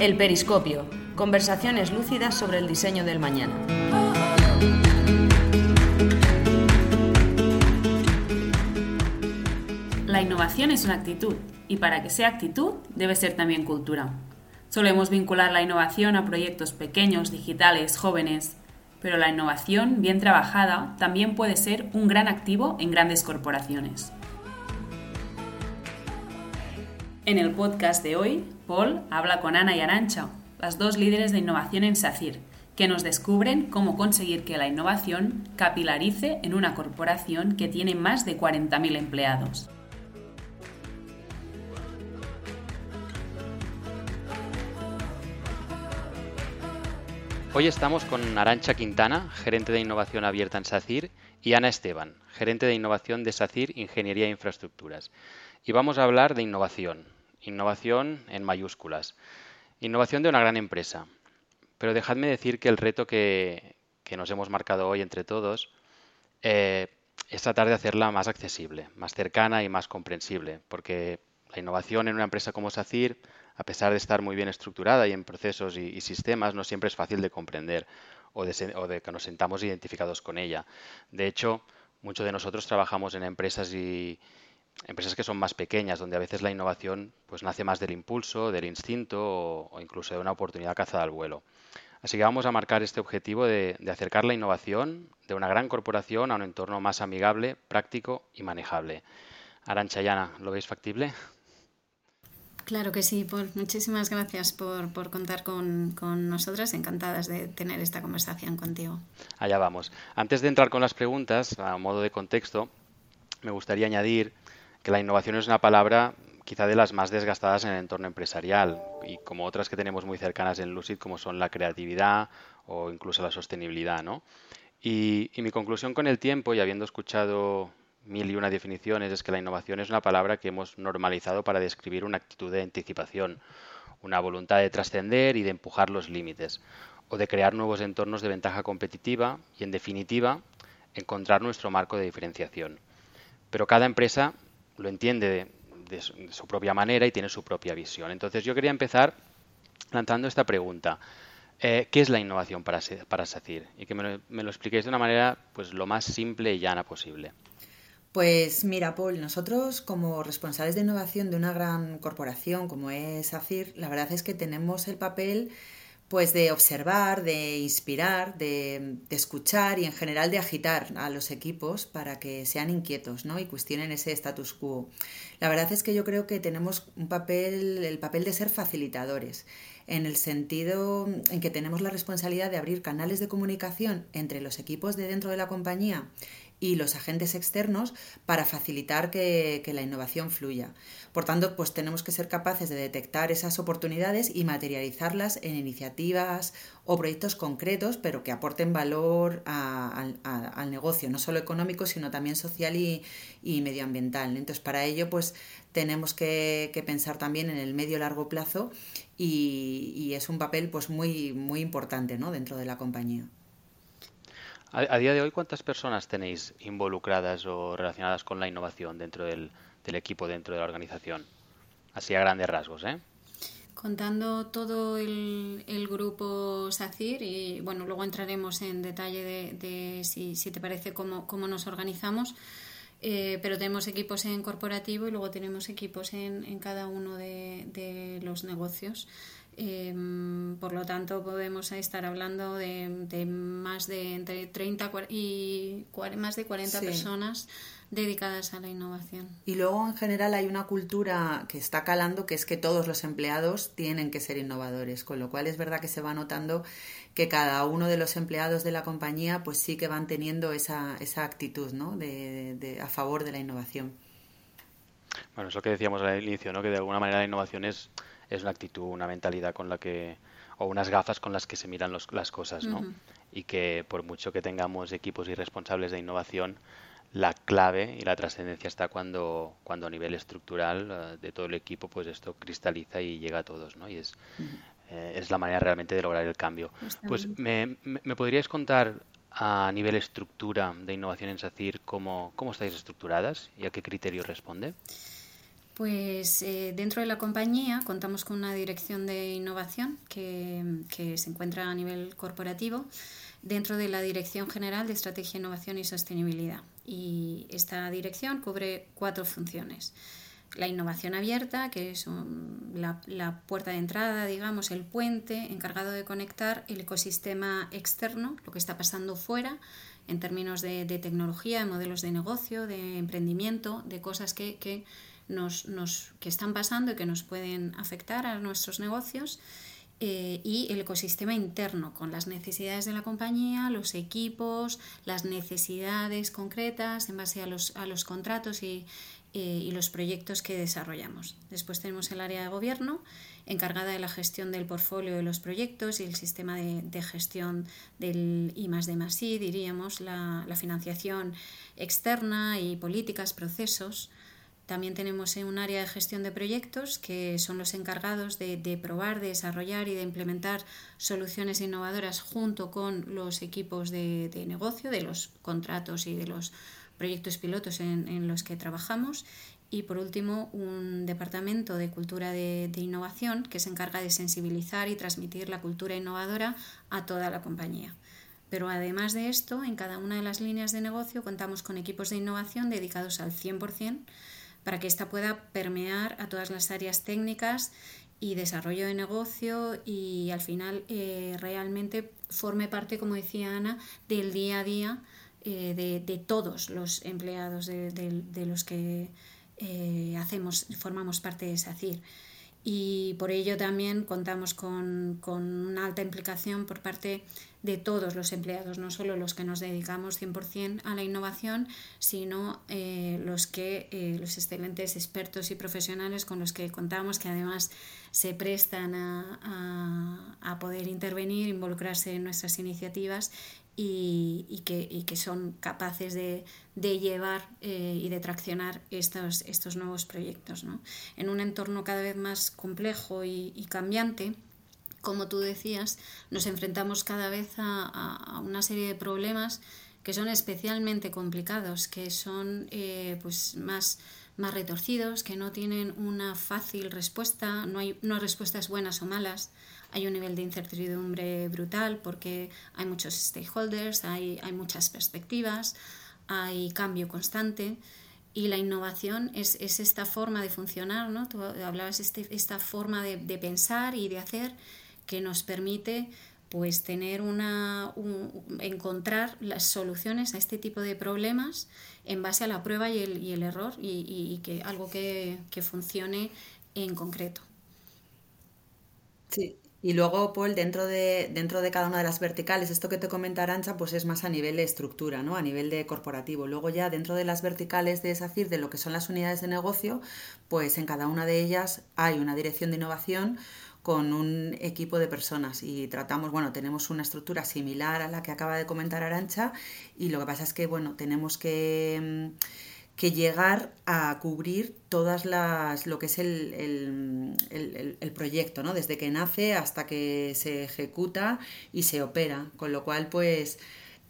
El Periscopio. Conversaciones lúcidas sobre el diseño del mañana. La innovación es una actitud y para que sea actitud debe ser también cultura. Solemos vincular la innovación a proyectos pequeños, digitales, jóvenes, pero la innovación bien trabajada también puede ser un gran activo en grandes corporaciones. En el podcast de hoy, Paul habla con Ana y Arancha, las dos líderes de innovación en SACIR, que nos descubren cómo conseguir que la innovación capilarice en una corporación que tiene más de 40.000 empleados. Hoy estamos con Arancha Quintana, gerente de innovación abierta en SACIR, y Ana Esteban, gerente de innovación de SACIR Ingeniería e Infraestructuras. Y vamos a hablar de innovación, innovación en mayúsculas, innovación de una gran empresa. Pero dejadme decir que el reto que, nos hemos marcado hoy entre todos eh, es tratar de hacerla más accesible, más cercana y más comprensible, porque la innovación en una empresa como SACIR a pesar de estar muy bien estructurada y en procesos y, sistemas, no siempre es fácil de comprender o de, que nos sentamos identificados con ella. De hecho, muchos de nosotros trabajamos en empresas y empresas que son más pequeñas, donde a veces la innovación pues nace más del impulso, del instinto o, incluso de una oportunidad cazada al vuelo. Así que vamos a marcar este objetivo de, de, acercar la innovación de una gran corporación a un entorno más amigable, práctico y manejable. Arancha Yana, ¿lo veis factible? Claro que sí, Paul. Muchísimas gracias por, contar con, nosotras. Encantadas de tener esta conversación contigo. Allá vamos. Antes de entrar con las preguntas, a modo de contexto, me gustaría añadir que la innovación es una palabra quizá de las más desgastadas en el entorno empresarial y como otras que tenemos muy cercanas en Lucid, como son la creatividad o incluso la sostenibilidad. ¿no? y mi conclusión con el tiempo, y habiendo escuchado mil y una definiciones es que la innovación es una palabra que hemos normalizado para describir una actitud de anticipación, una voluntad de trascender y de empujar los límites, o de crear nuevos entornos de ventaja competitiva y, en definitiva, encontrar nuestro marco de diferenciación. Pero cada empresa lo entiende de, su, propia manera y tiene su propia visión. Entonces yo quería empezar lanzando esta pregunta. Eh, ¿Qué es la innovación para, para SACIR? Y que me lo, expliquéis de una manera pues, lo más simple y llana posible. Pues mira, Paul, nosotros como responsables de innovación de una gran corporación como es ACIR, la verdad es que tenemos el papel pues de observar, de inspirar, de, escuchar y en general de agitar a los equipos para que sean inquietos ¿no? y cuestionen ese status quo. La verdad es que yo creo que tenemos un papel, el papel de ser facilitadores, en el sentido en que tenemos la responsabilidad de abrir canales de comunicación entre los equipos de dentro de la compañía y los agentes externos para facilitar que, la innovación fluya. Por tanto, pues tenemos que ser capaces de detectar esas oportunidades y materializarlas en iniciativas o proyectos concretos, pero que aporten valor al negocio, no solo económico, sino también social y, medioambiental. Entonces, para ello, pues tenemos que, pensar también en el medio largo plazo y, es un papel pues muy, muy importante ¿no? dentro de la compañía. A, día de hoy, ¿cuántas personas tenéis involucradas o relacionadas con la innovación dentro del, equipo, dentro de la organización? Así a grandes rasgos, ¿eh? Contando todo el, grupo SACIR y bueno, luego entraremos en detalle de, si, te parece cómo, nos organizamos, eh, pero tenemos equipos en corporativo y luego tenemos equipos en, en cada uno de los negocios. Em, por lo tanto, podemos estar hablando de, más de entre 30 y más de 40 personas dedicadas a la innovación. Y luego, en general, hay una cultura que está calando, que es que todos los empleados tienen que ser innovadores, con lo cual es verdad que se va notando que cada uno de los empleados de la compañía, pues sí que van teniendo esa, esa actitud, ¿no? De, a favor de la innovación. Bueno, es lo que decíamos al inicio, ¿no? Que de alguna manera la innovación es es una actitud, una mentalidad con la que, o unas gafas con las que se miran las cosas, ¿no? Y que por mucho que tengamos equipos y responsables de innovación, la clave y la trascendencia está cuando, cuando a nivel estructural eh, de todo el equipo, pues esto cristaliza y llega a todos, ¿no? Y es, eh, es la manera realmente de lograr el cambio. Pues me, me, podríais contar a nivel estructura de innovación en SACIR cómo, cómo estáis estructuradas y a qué criterios responde. Pues eh, dentro de la compañía contamos con una dirección de innovación que, se encuentra a nivel corporativo dentro de la Dirección General de Estrategia, Innovación y Sostenibilidad. Y esta dirección cubre cuatro funciones. La innovación abierta, que es la, la, puerta de entrada, digamos, el puente encargado de conectar el ecosistema externo, lo que está pasando fuera, en términos de, tecnología, de modelos de negocio, de emprendimiento, de cosas que nos, que están pasando y que nos pueden afectar a nuestros negocios. Eh, y el ecosistema interno con las necesidades de la compañía, los equipos, las necesidades concretas en base a los, contratos y, eh, y, los proyectos que desarrollamos. Después tenemos el área de gobierno encargada de la gestión del portfolio de los proyectos y el sistema de, gestión del I más D más diríamos, la, la financiación externa y políticas, procesos. También tenemos un área de gestión de proyectos que son los encargados de, de, probar, de desarrollar y de implementar soluciones innovadoras junto con los equipos de, de negocio, de los contratos y de los proyectos pilotos en, en, los que trabajamos. Y por último, un departamento de cultura de, de innovación que se encarga de sensibilizar y transmitir la cultura innovadora a toda la compañía. Pero además de esto, en cada una de las líneas de negocio contamos con equipos de innovación dedicados al 100% para que ésta pueda permear a todas las áreas técnicas y desarrollo de negocio y al final eh, realmente forme parte, como decía Ana, del día a día eh, de, todos los empleados de los que eh, hacemos, formamos parte de SACIR. Y por ello también contamos con, con, una alta implicación por parte de todos los empleados, no solo los que nos dedicamos 100% a la innovación, sino eh, los, que, eh, los excelentes expertos y profesionales con los que contamos, que además se prestan a, a, poder intervenir, involucrarse en nuestras iniciativas y, y, que, y que, son capaces de, de llevar eh, y de traccionar estos, estos nuevos proyectos. ¿no? En un entorno cada vez más complejo y, cambiante, como tú decías, nos enfrentamos cada vez a, una serie de problemas que son especialmente complicados, que son eh, pues más, más retorcidos, que no tienen una fácil respuesta, no hay, no hay respuestas buenas o malas hay un nivel de incertidumbre brutal porque hay muchos stakeholders, hay, hay muchas perspectivas, hay cambio constante y la innovación es, es esta forma de funcionar, ¿no? Tú hablabas de este, esta forma de, de, pensar y de hacer que nos permite pues tener una un, encontrar las soluciones a este tipo de problemas en base a la prueba y el, error y que algo que, que funcione en concreto. Sí, y luego, Paul, dentro de, dentro de cada una de las verticales, esto que te comenta Arancha, pues es más a nivel de estructura, ¿no? A nivel de corporativo. Luego ya dentro de las verticales de SACIR, de lo que son las unidades de negocio, pues en cada una de ellas hay una dirección de innovación con un equipo de personas y tratamos, bueno, tenemos una estructura similar a la que acaba de comentar Arancha y lo que pasa es que, bueno, tenemos que que llegar a cubrir todas las lo que es el, el, el, el, proyecto, ¿no? Desde que nace hasta que se ejecuta y se opera. Con lo cual, pues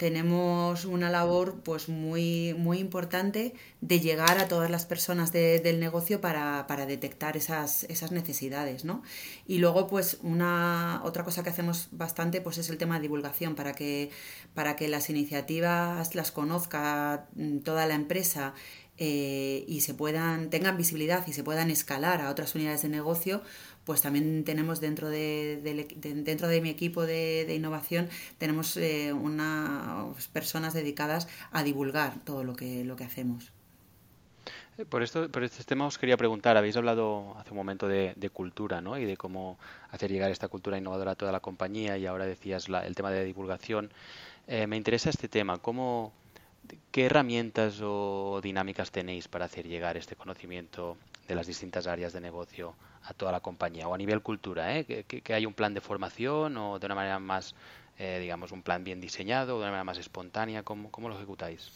tenemos una labor pues muy, muy importante de llegar a todas las personas de, del negocio para, para, detectar esas, esas necesidades. ¿no? Y luego pues una otra cosa que hacemos bastante pues es el tema de divulgación para que, para que las iniciativas las conozca toda la empresa eh, y se puedan, tengan visibilidad y se puedan escalar a otras unidades de negocio, pues también tenemos dentro de, de, de dentro de mi equipo de, de innovación, tenemos eh, unas personas dedicadas a divulgar todo lo que, lo que hacemos. Eh, por, esto, por este tema os quería preguntar, habéis hablado hace un momento de, cultura ¿no? y de cómo hacer llegar esta cultura innovadora a toda la compañía y ahora decías el tema de divulgación. Eh, me interesa este tema, ¿cómo, ¿qué herramientas o dinámicas tenéis para hacer llegar este conocimiento de las distintas áreas de negocio a toda la compañía o a nivel cultura, ¿eh? que, hay un plan de formación o de una manera más, eh, digamos, un plan bien diseñado, de una manera más espontánea, ¿cómo, cómo lo ejecutáis?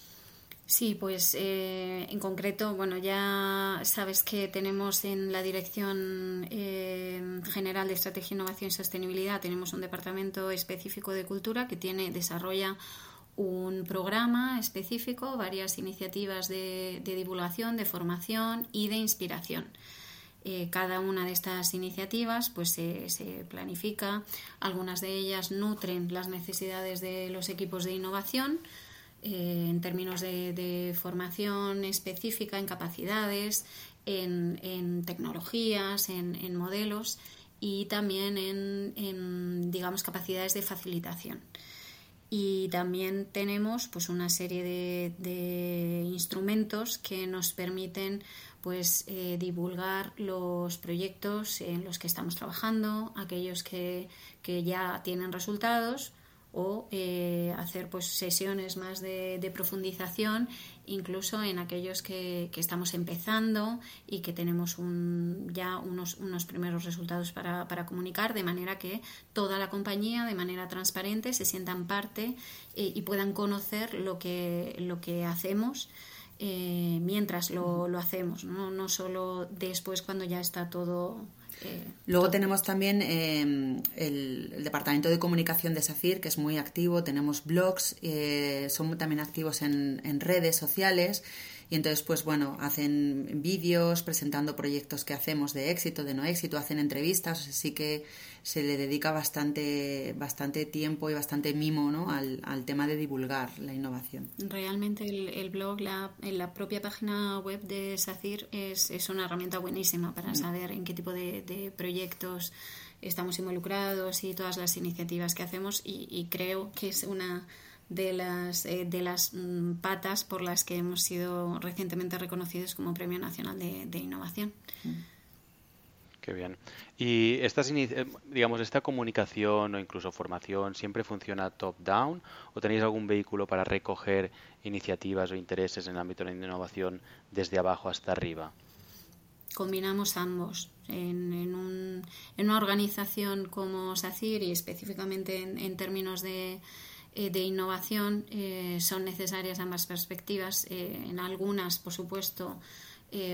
Sí, pues eh, en concreto, bueno, ya sabes que tenemos en la Dirección eh, General de Estrategia, Innovación y Sostenibilidad, tenemos un departamento específico de cultura que tiene, desarrolla un programa específico, varias iniciativas de, divulgación, de formación y de inspiración. Eh, cada una de estas iniciativas pues se, planifica, algunas de ellas nutren las necesidades de los equipos de innovación eh, en términos de, formación específica, en capacidades, en, tecnologías, en, modelos y también en, digamos, capacidades de facilitación y también tenemos pues una serie de, instrumentos que nos permiten pues eh, divulgar los proyectos en los que estamos trabajando, aquellos que, que ya tienen resultados o eh, hacer pues sesiones más de, profundización incluso en aquellos que, estamos empezando y que tenemos un, ya unos, unos primeros resultados para, comunicar de manera que toda la compañía de manera transparente se sientan parte eh, y puedan conocer lo que, lo que hacemos eh, mientras lo, lo hacemos, ¿no? no solo después cuando ya está todo Luego tenemos también em, el, Departamento de Comunicación de SACIR, que es muy activo, tenemos blogs, eh, son también activos en, en redes sociales. Y entonces, pues bueno, hacen vídeos presentando proyectos que hacemos de éxito, de no éxito, hacen entrevistas, así que se le dedica bastante, bastante tiempo y bastante mimo ¿no? al, al tema de divulgar la innovación. Realmente el, blog, la, en la propia página web de SACIR es, es una herramienta buenísima para mm. saber en qué tipo de, de proyectos estamos involucrados y todas las iniciativas que hacemos y creo que es una de las, eh, de las mm, patas por las que hemos sido recientemente reconocidos como Premio Nacional de, Innovación. Qué bien. ¿Y estas, eh, digamos, esta comunicación o incluso formación siempre funciona top-down o tenéis algún vehículo para recoger iniciativas o intereses en el ámbito de la innovación desde abajo hasta arriba? Combinamos ambos. En, en, un, en una organización como SACIR y específicamente en términos de, eh, innovación eh, son necesarias ambas perspectivas. En algunas, por supuesto,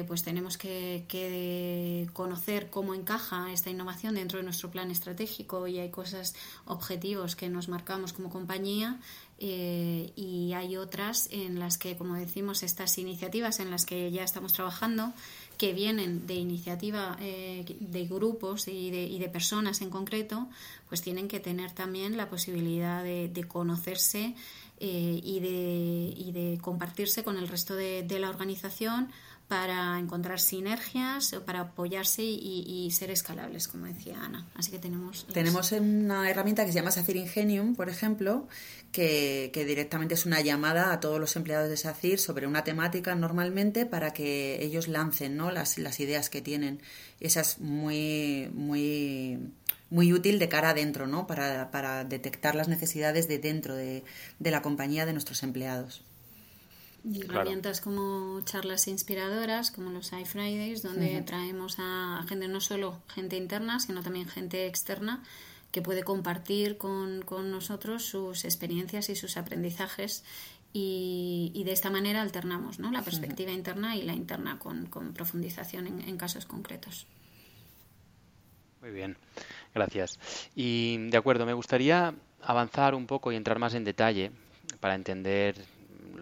pues tenemos que, conocer cómo encaja esta innovación dentro de nuestro plan estratégico y hay cosas, objetivos que nos marcamos como compañía y hay otras en las que, como decimos, estas iniciativas en las que ya estamos trabajando que vienen de iniciativa eh, de grupos y de, y de, personas en concreto, pues tienen que tener también la posibilidad de, conocerse eh, y, de, y, de, compartirse con el resto de, la organización para encontrar sinergias, para apoyarse y, ser escalables, como decía Ana. Así que tenemos... Una herramienta que se llama SACIR Ingenium, por ejemplo, que, directamente es una llamada a todos los empleados de SACIR sobre una temática normalmente para que ellos lancen ¿no? las, ideas que tienen. Esa es muy, muy, muy útil de cara adentro, ¿no? para, detectar las necesidades de dentro de, de la compañía de nuestros empleados. Y herramientas como charlas inspiradoras, como los iFridays, donde traemos a gente, no solo gente interna, sino también gente externa, que puede compartir con, con nosotros sus experiencias y sus aprendizajes y, y, de esta manera alternamos ¿no? la perspectiva interna y la interna con, con profundización en, en, casos concretos. Muy bien, gracias. Y de acuerdo, me gustaría avanzar un poco y entrar más en detalle para entender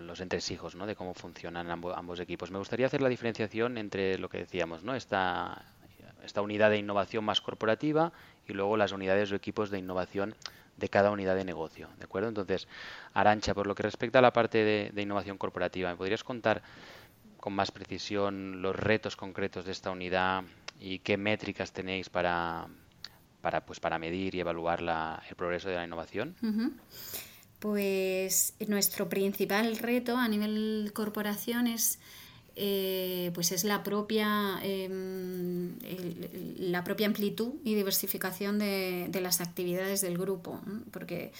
los entresijos ¿no? de cómo funcionan ambos, equipos. Me gustaría hacer la diferenciación entre lo que decíamos, ¿no? esta, unidad de innovación más corporativa y luego las unidades o equipos de innovación de cada unidad de negocio. ¿De acuerdo? Entonces, Arancha, por lo que respecta a la parte de, innovación corporativa, ¿me podrías contar con más precisión los retos concretos de esta unidad y qué métricas tenéis para, pues, para medir y evaluar la, el progreso de la innovación? Pues nuestro principal reto a nivel corporación es, eh, pues es la, propia, em, la propia amplitud y diversificación de, las actividades del grupo, porque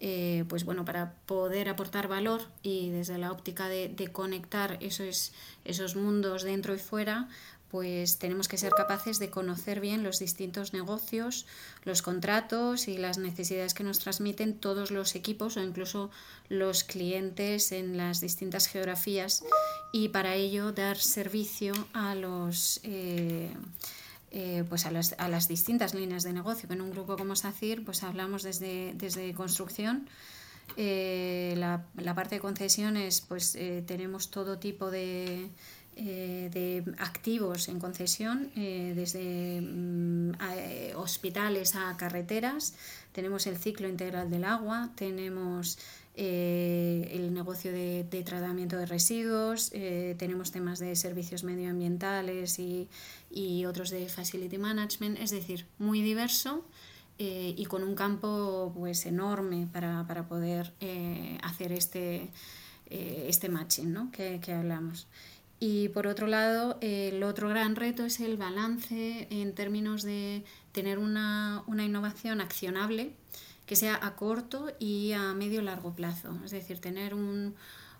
eh, pues bueno, para poder aportar valor y desde la óptica de, de conectar esos, esos mundos dentro y fuera, pues tenemos que ser capaces de conocer bien los distintos negocios, los contratos y las necesidades que nos transmiten todos los equipos o incluso los clientes en las distintas geografías y para ello dar servicio a los eh, eh, pues a las, a las, distintas líneas de negocio. En un grupo como SACIR pues hablamos desde, desde construcción la, la, parte de concesiones, pues tenemos todo tipo de, de activos en concesión, desde mm, hospitales a carreteras. Tenemos el ciclo integral del agua, tenemos eh, el negocio de, tratamiento de residuos, eh, tenemos temas de servicios medioambientales y, otros de facility management, es decir, muy diverso eh, y con un campo pues enorme para, poder hacer este, este matching ¿no? que, que hablamos. Y por otro lado, el otro gran reto es el balance en términos de tener una, una innovación accionable que sea a corto y a medio largo plazo. Es decir, tener un,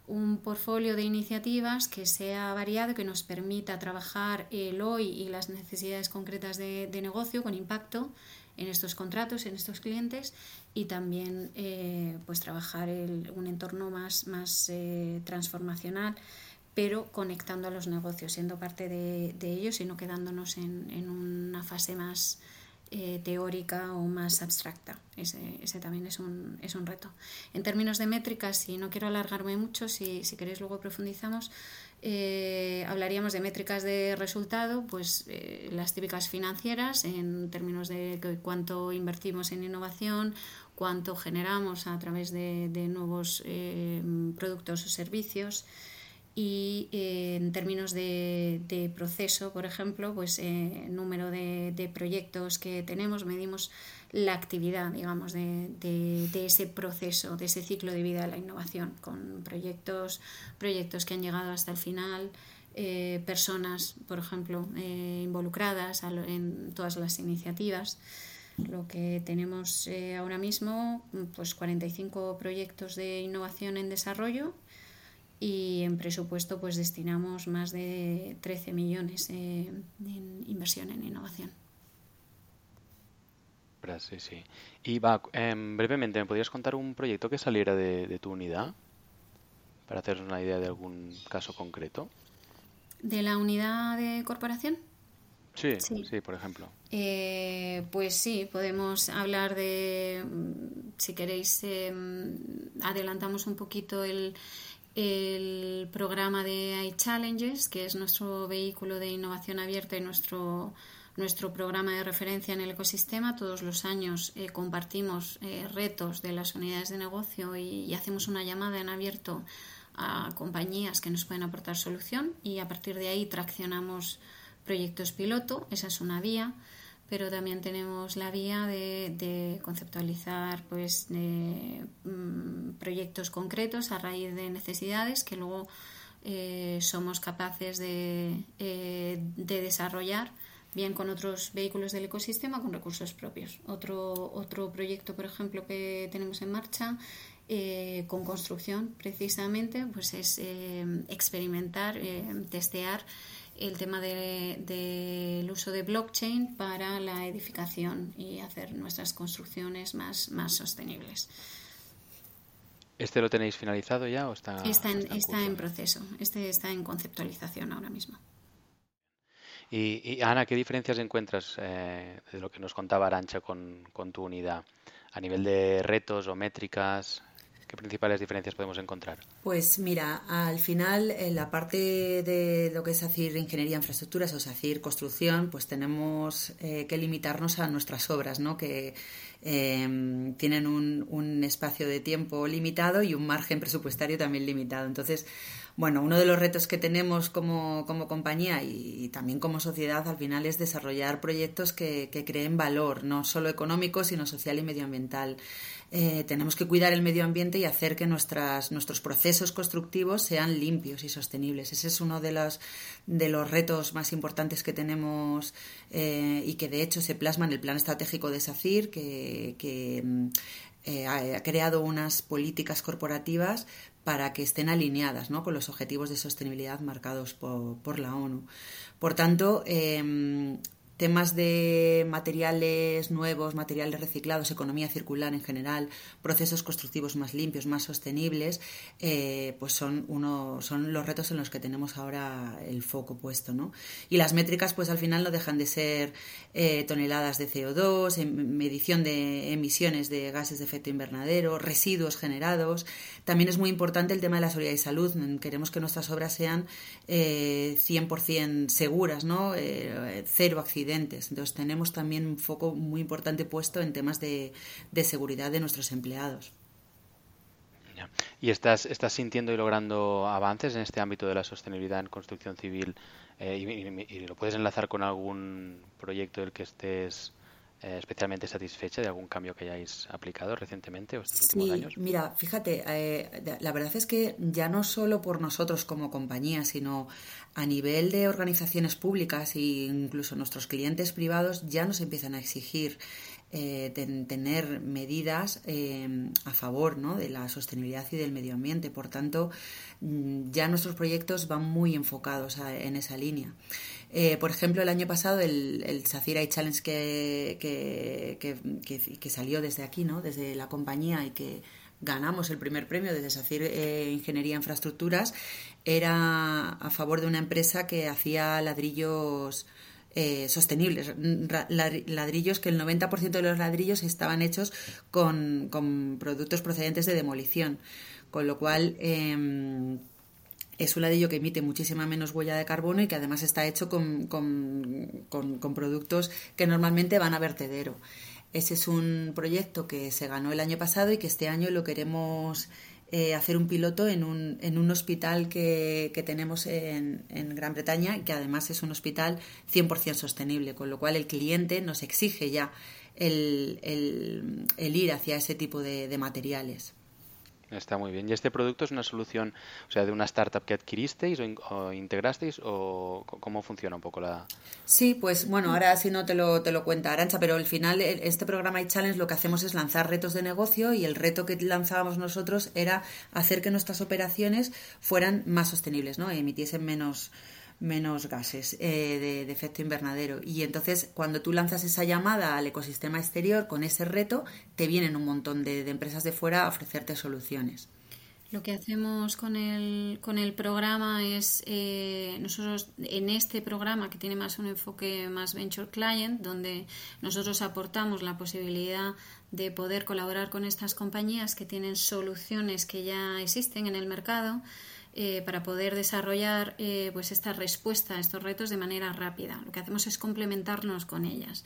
un portfolio de iniciativas que sea variado, que nos permita trabajar el hoy y las necesidades concretas de, negocio con impacto en estos contratos, en estos clientes y también eh, pues trabajar el, un entorno más, más eh, transformacional pero conectando a los negocios, siendo parte de, ellos y no quedándonos en, una fase más, eh, teórica o más abstracta. Ese, también es un, es un, reto. En términos de métricas, y no quiero alargarme mucho, si, queréis luego profundizamos, eh, hablaríamos de métricas de resultado, pues eh, las típicas financieras en términos de cuánto invertimos en innovación, cuánto generamos a través de nuevos productos o servicios y eh, en términos de, proceso, por ejemplo, pues eh, número de, proyectos que tenemos, medimos la actividad, digamos, de, ese proceso, de ese ciclo de vida de la innovación, con proyectos, proyectos que han llegado hasta el final, eh, personas, por ejemplo, involucradas en todas las iniciativas. Lo que tenemos ahora mismo, pues 45 proyectos de innovación en desarrollo, y en presupuesto pues destinamos más de 13 millones eh, en inversión en innovación. Sí, sí. Y va, em, brevemente, ¿me podrías contar un proyecto que saliera de, tu unidad? Para hacernos una idea de algún caso concreto. ¿De la unidad de corporación? Sí, sí, por ejemplo. Eh, pues sí, podemos hablar de, mm, si queréis, em, adelantamos un poquito el, el programa de iChallenges, que es nuestro vehículo de innovación abierta y nuestro, nuestro programa de referencia en el ecosistema. Todos los años eh, compartimos eh, retos de las unidades de negocio y, hacemos una llamada en abierto a compañías que nos pueden aportar solución y a partir de ahí traccionamos proyectos piloto. Esa es una vía pero también tenemos la vía de, conceptualizar pues, mm, proyectos concretos a raíz de necesidades que luego eh, somos capaces de, eh, de, desarrollar bien con otros vehículos del ecosistema con recursos propios. Otro, otro proyecto, por ejemplo, que tenemos en marcha eh, con construcción precisamente pues es experimentar, testear el tema del de, uso de blockchain para la edificación y hacer nuestras construcciones más, más sostenibles. ¿Este lo tenéis finalizado ya o está, está, en, está, en, proceso? Este está en conceptualización ahora mismo. Y, Ana, ¿qué diferencias encuentras eh, de lo que nos contaba Arancha con, con tu unidad? A nivel de retos o métricas, ¿Qué principales diferencias podemos encontrar? Pues mira, al final, en la parte de lo que es decir ingeniería infraestructuras o decir construcción, pues tenemos eh, que limitarnos a nuestras obras, ¿no? Que em, tienen un, un espacio de tiempo limitado y un margen presupuestario también limitado. Entonces, bueno, uno de los retos que tenemos como, compañía y, también como sociedad al final es desarrollar proyectos que, creen valor, no solo económico, sino social y medioambiental. Eh, tenemos que cuidar el medio ambiente y hacer que nuestros procesos constructivos sean limpios y sostenibles. Ese es uno de los, de los retos más importantes que tenemos eh, y que de hecho se plasma en el plan estratégico de SACIR, que, mm, eh, ha creado unas políticas corporativas para que estén alineadas ¿no? con los objetivos de sostenibilidad marcados por, la ONU. Por tanto, em, temas de materiales nuevos, materiales reciclados, economía circular en general, procesos constructivos más limpios, más sostenibles, eh, pues son uno, son los retos en los que tenemos ahora el foco puesto, ¿no? Y las métricas, pues al final no dejan de ser eh, toneladas de CO2, em, medición de emisiones de gases de efecto invernadero, residuos generados. También es muy importante el tema de la seguridad y salud. Queremos que nuestras obras sean eh, 100% seguras, ¿no? Eh, cero accidentes entonces tenemos también un foco muy importante puesto en temas de, seguridad de nuestros empleados. ¿Y estás, estás sintiendo y logrando avances en este ámbito de la sostenibilidad en construcción civil? Eh, y, lo puedes enlazar con algún proyecto del que estés eh, especialmente satisfecha de algún cambio que hayáis aplicado recientemente o estos últimos años? Mira, fíjate, eh, la verdad es que ya no solo por nosotros como compañía, sino a nivel de organizaciones públicas e incluso nuestros clientes privados ya nos empiezan a exigir eh, tener medidas a favor ¿no? de la sostenibilidad y del medio ambiente. Por tanto, mm, ya nuestros proyectos van muy enfocados en esa línea. Eh, por ejemplo, el año pasado el, el Safira Challenge que, que, salió desde aquí, ¿no? desde la compañía y que ganamos el primer premio desde SACIR eh, Ingeniería e Infraestructuras, era a favor de una empresa que hacía ladrillos eh, sostenibles, ladrillos que el 90% de los ladrillos estaban hechos con, con, productos procedentes de demolición, con lo cual... Em, es un ladrillo que emite muchísima menos huella de carbono y que además está hecho con, con, productos que normalmente van a vertedero. Ese es un proyecto que se ganó el año pasado y que este año lo queremos eh, hacer un piloto en un, en un hospital que, que tenemos en, en, Gran Bretaña que además es un hospital 100% sostenible, con lo cual el cliente nos exige ya el, el, ir hacia ese tipo de materiales. Está muy bien. ¿Y este producto es una solución, o sea, de una startup que adquiristeis o, integrasteis o cómo funciona un poco la...? Sí, pues bueno, ahora si no te lo, te lo cuenta Arancha, pero al final este programa iChallenge lo que hacemos es lanzar retos de negocio y el reto que lanzábamos nosotros era hacer que nuestras operaciones fueran más sostenibles, ¿no? Emitiesen menos menos gases eh, de, efecto invernadero. Y entonces, cuando tú lanzas esa llamada al ecosistema exterior con ese reto, te vienen un montón de, empresas de fuera a ofrecerte soluciones. Lo que hacemos con el, con el programa es, eh, nosotros en este programa que tiene más un enfoque más venture client, donde nosotros aportamos la posibilidad de poder colaborar con estas compañías que tienen soluciones que ya existen en el mercado, eh, para poder desarrollar eh, pues esta respuesta a estos retos de manera rápida. Lo que hacemos es complementarnos con ellas.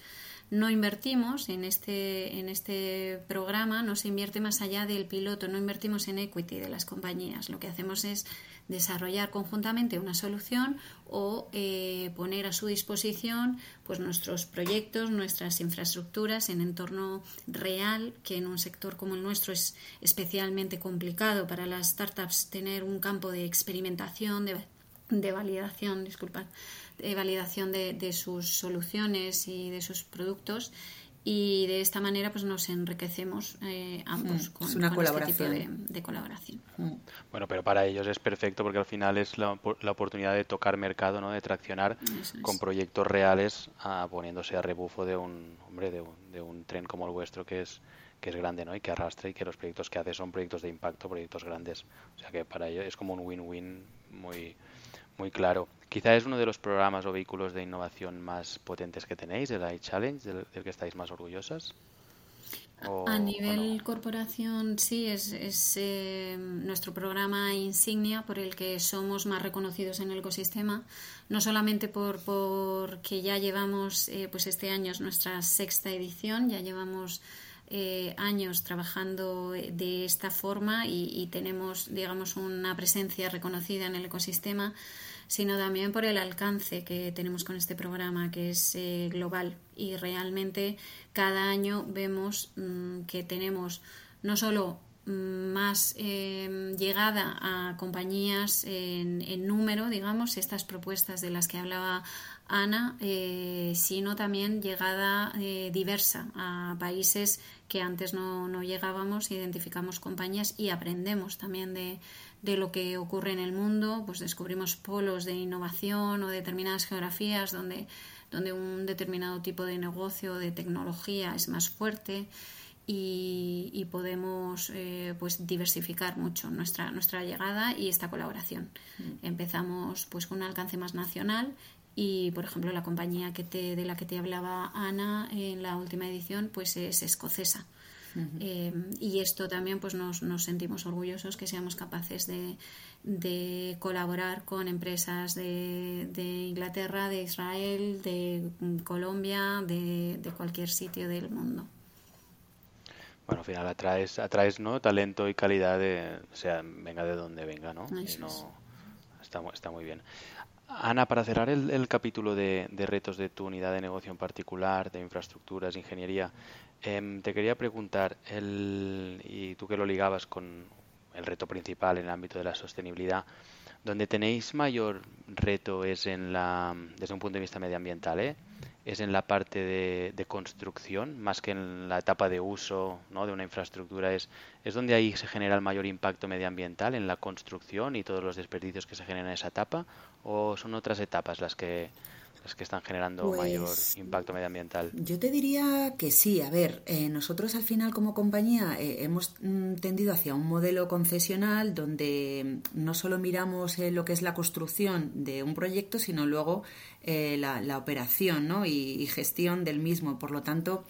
No invertimos en este, en este programa, no se invierte más allá del piloto, no invertimos en equity de las compañías. Lo que hacemos es desarrollar conjuntamente una solución o eh, poner a su disposición pues nuestros proyectos, nuestras infraestructuras en entorno real, que en un sector como el nuestro es especialmente complicado para las startups tener un campo de experimentación, de, de validación, disculpad, de validación de, de sus soluciones y de sus productos y de esta manera pues nos enriquecemos eh, ambos mm, con, es una colaboración. este tipo de, colaboración. Mm. Bueno, pero para ellos es perfecto porque al final es la, la oportunidad de tocar mercado, ¿no? de traccionar con proyectos reales a, poniéndose a rebufo de un hombre de un, de un tren como el vuestro que es que es grande ¿no? y que arrastra y que los proyectos que hace son proyectos de impacto, proyectos grandes. O sea que para ellos es como un win-win muy, muy claro. Quizá es uno de los programas o vehículos de innovación más potentes que tenéis, el iChallenge, del, del que estáis más orgullosas. a nivel corporación, sí, es, es eh, nuestro programa insignia por el que somos más reconocidos en el ecosistema, no solamente por porque ya llevamos, eh, pues este año es nuestra sexta edición, ya llevamos eh, años trabajando de esta forma y, tenemos, digamos, una presencia reconocida en el ecosistema, sino también por el alcance que tenemos con este programa, que es eh, global. Y realmente cada año vemos mm, que tenemos no solo más em, llegada a compañías en, número, digamos, estas propuestas de las que hablaba Ana, eh, sino también llegada eh, diversa a países que antes no, no, llegábamos, identificamos compañías y aprendemos también de, de lo que ocurre en el mundo, pues descubrimos polos de innovación o determinadas geografías donde donde un determinado tipo de negocio, de tecnología es más fuerte y, podemos eh, pues diversificar mucho nuestra, nuestra llegada y esta colaboración. Mm. Empezamos pues con un alcance más nacional y por ejemplo la compañía que te, de la que te hablaba Ana en la última edición pues es escocesa. Eh, y esto también pues nos, nos, sentimos orgullosos que seamos capaces de, de colaborar con empresas de, de, Inglaterra, de Israel, de Colombia, de, de cualquier sitio del mundo bueno, al final atraes, atraes ¿no? talento y calidad, de, o sea, venga de donde venga, ¿no? está, está muy bien. Ana, para cerrar el, capítulo de, retos de tu unidad de negocio en particular, de infraestructuras, ingeniería, em, te quería preguntar, el, y tú que lo ligabas con el reto principal en el ámbito de la sostenibilidad, donde tenéis mayor reto es en la, desde un punto de vista medioambiental, ¿eh? Es en la parte de, construcción, más que en la etapa de uso ¿no? de una infraestructura. Es, es donde ahí se genera el mayor impacto medioambiental, en la construcción y todos los desperdicios que se generan en esa etapa, o son otras etapas las que las que están generando mayor pues, impacto medioambiental? Yo te diría que sí. A ver, eh, nosotros al final como compañía eh, hemos mm, tendido hacia un modelo concesional donde mm, no solo miramos eh, lo que es la construcción de un proyecto, sino luego la, operación ¿no? y, gestión del mismo. Por lo tanto,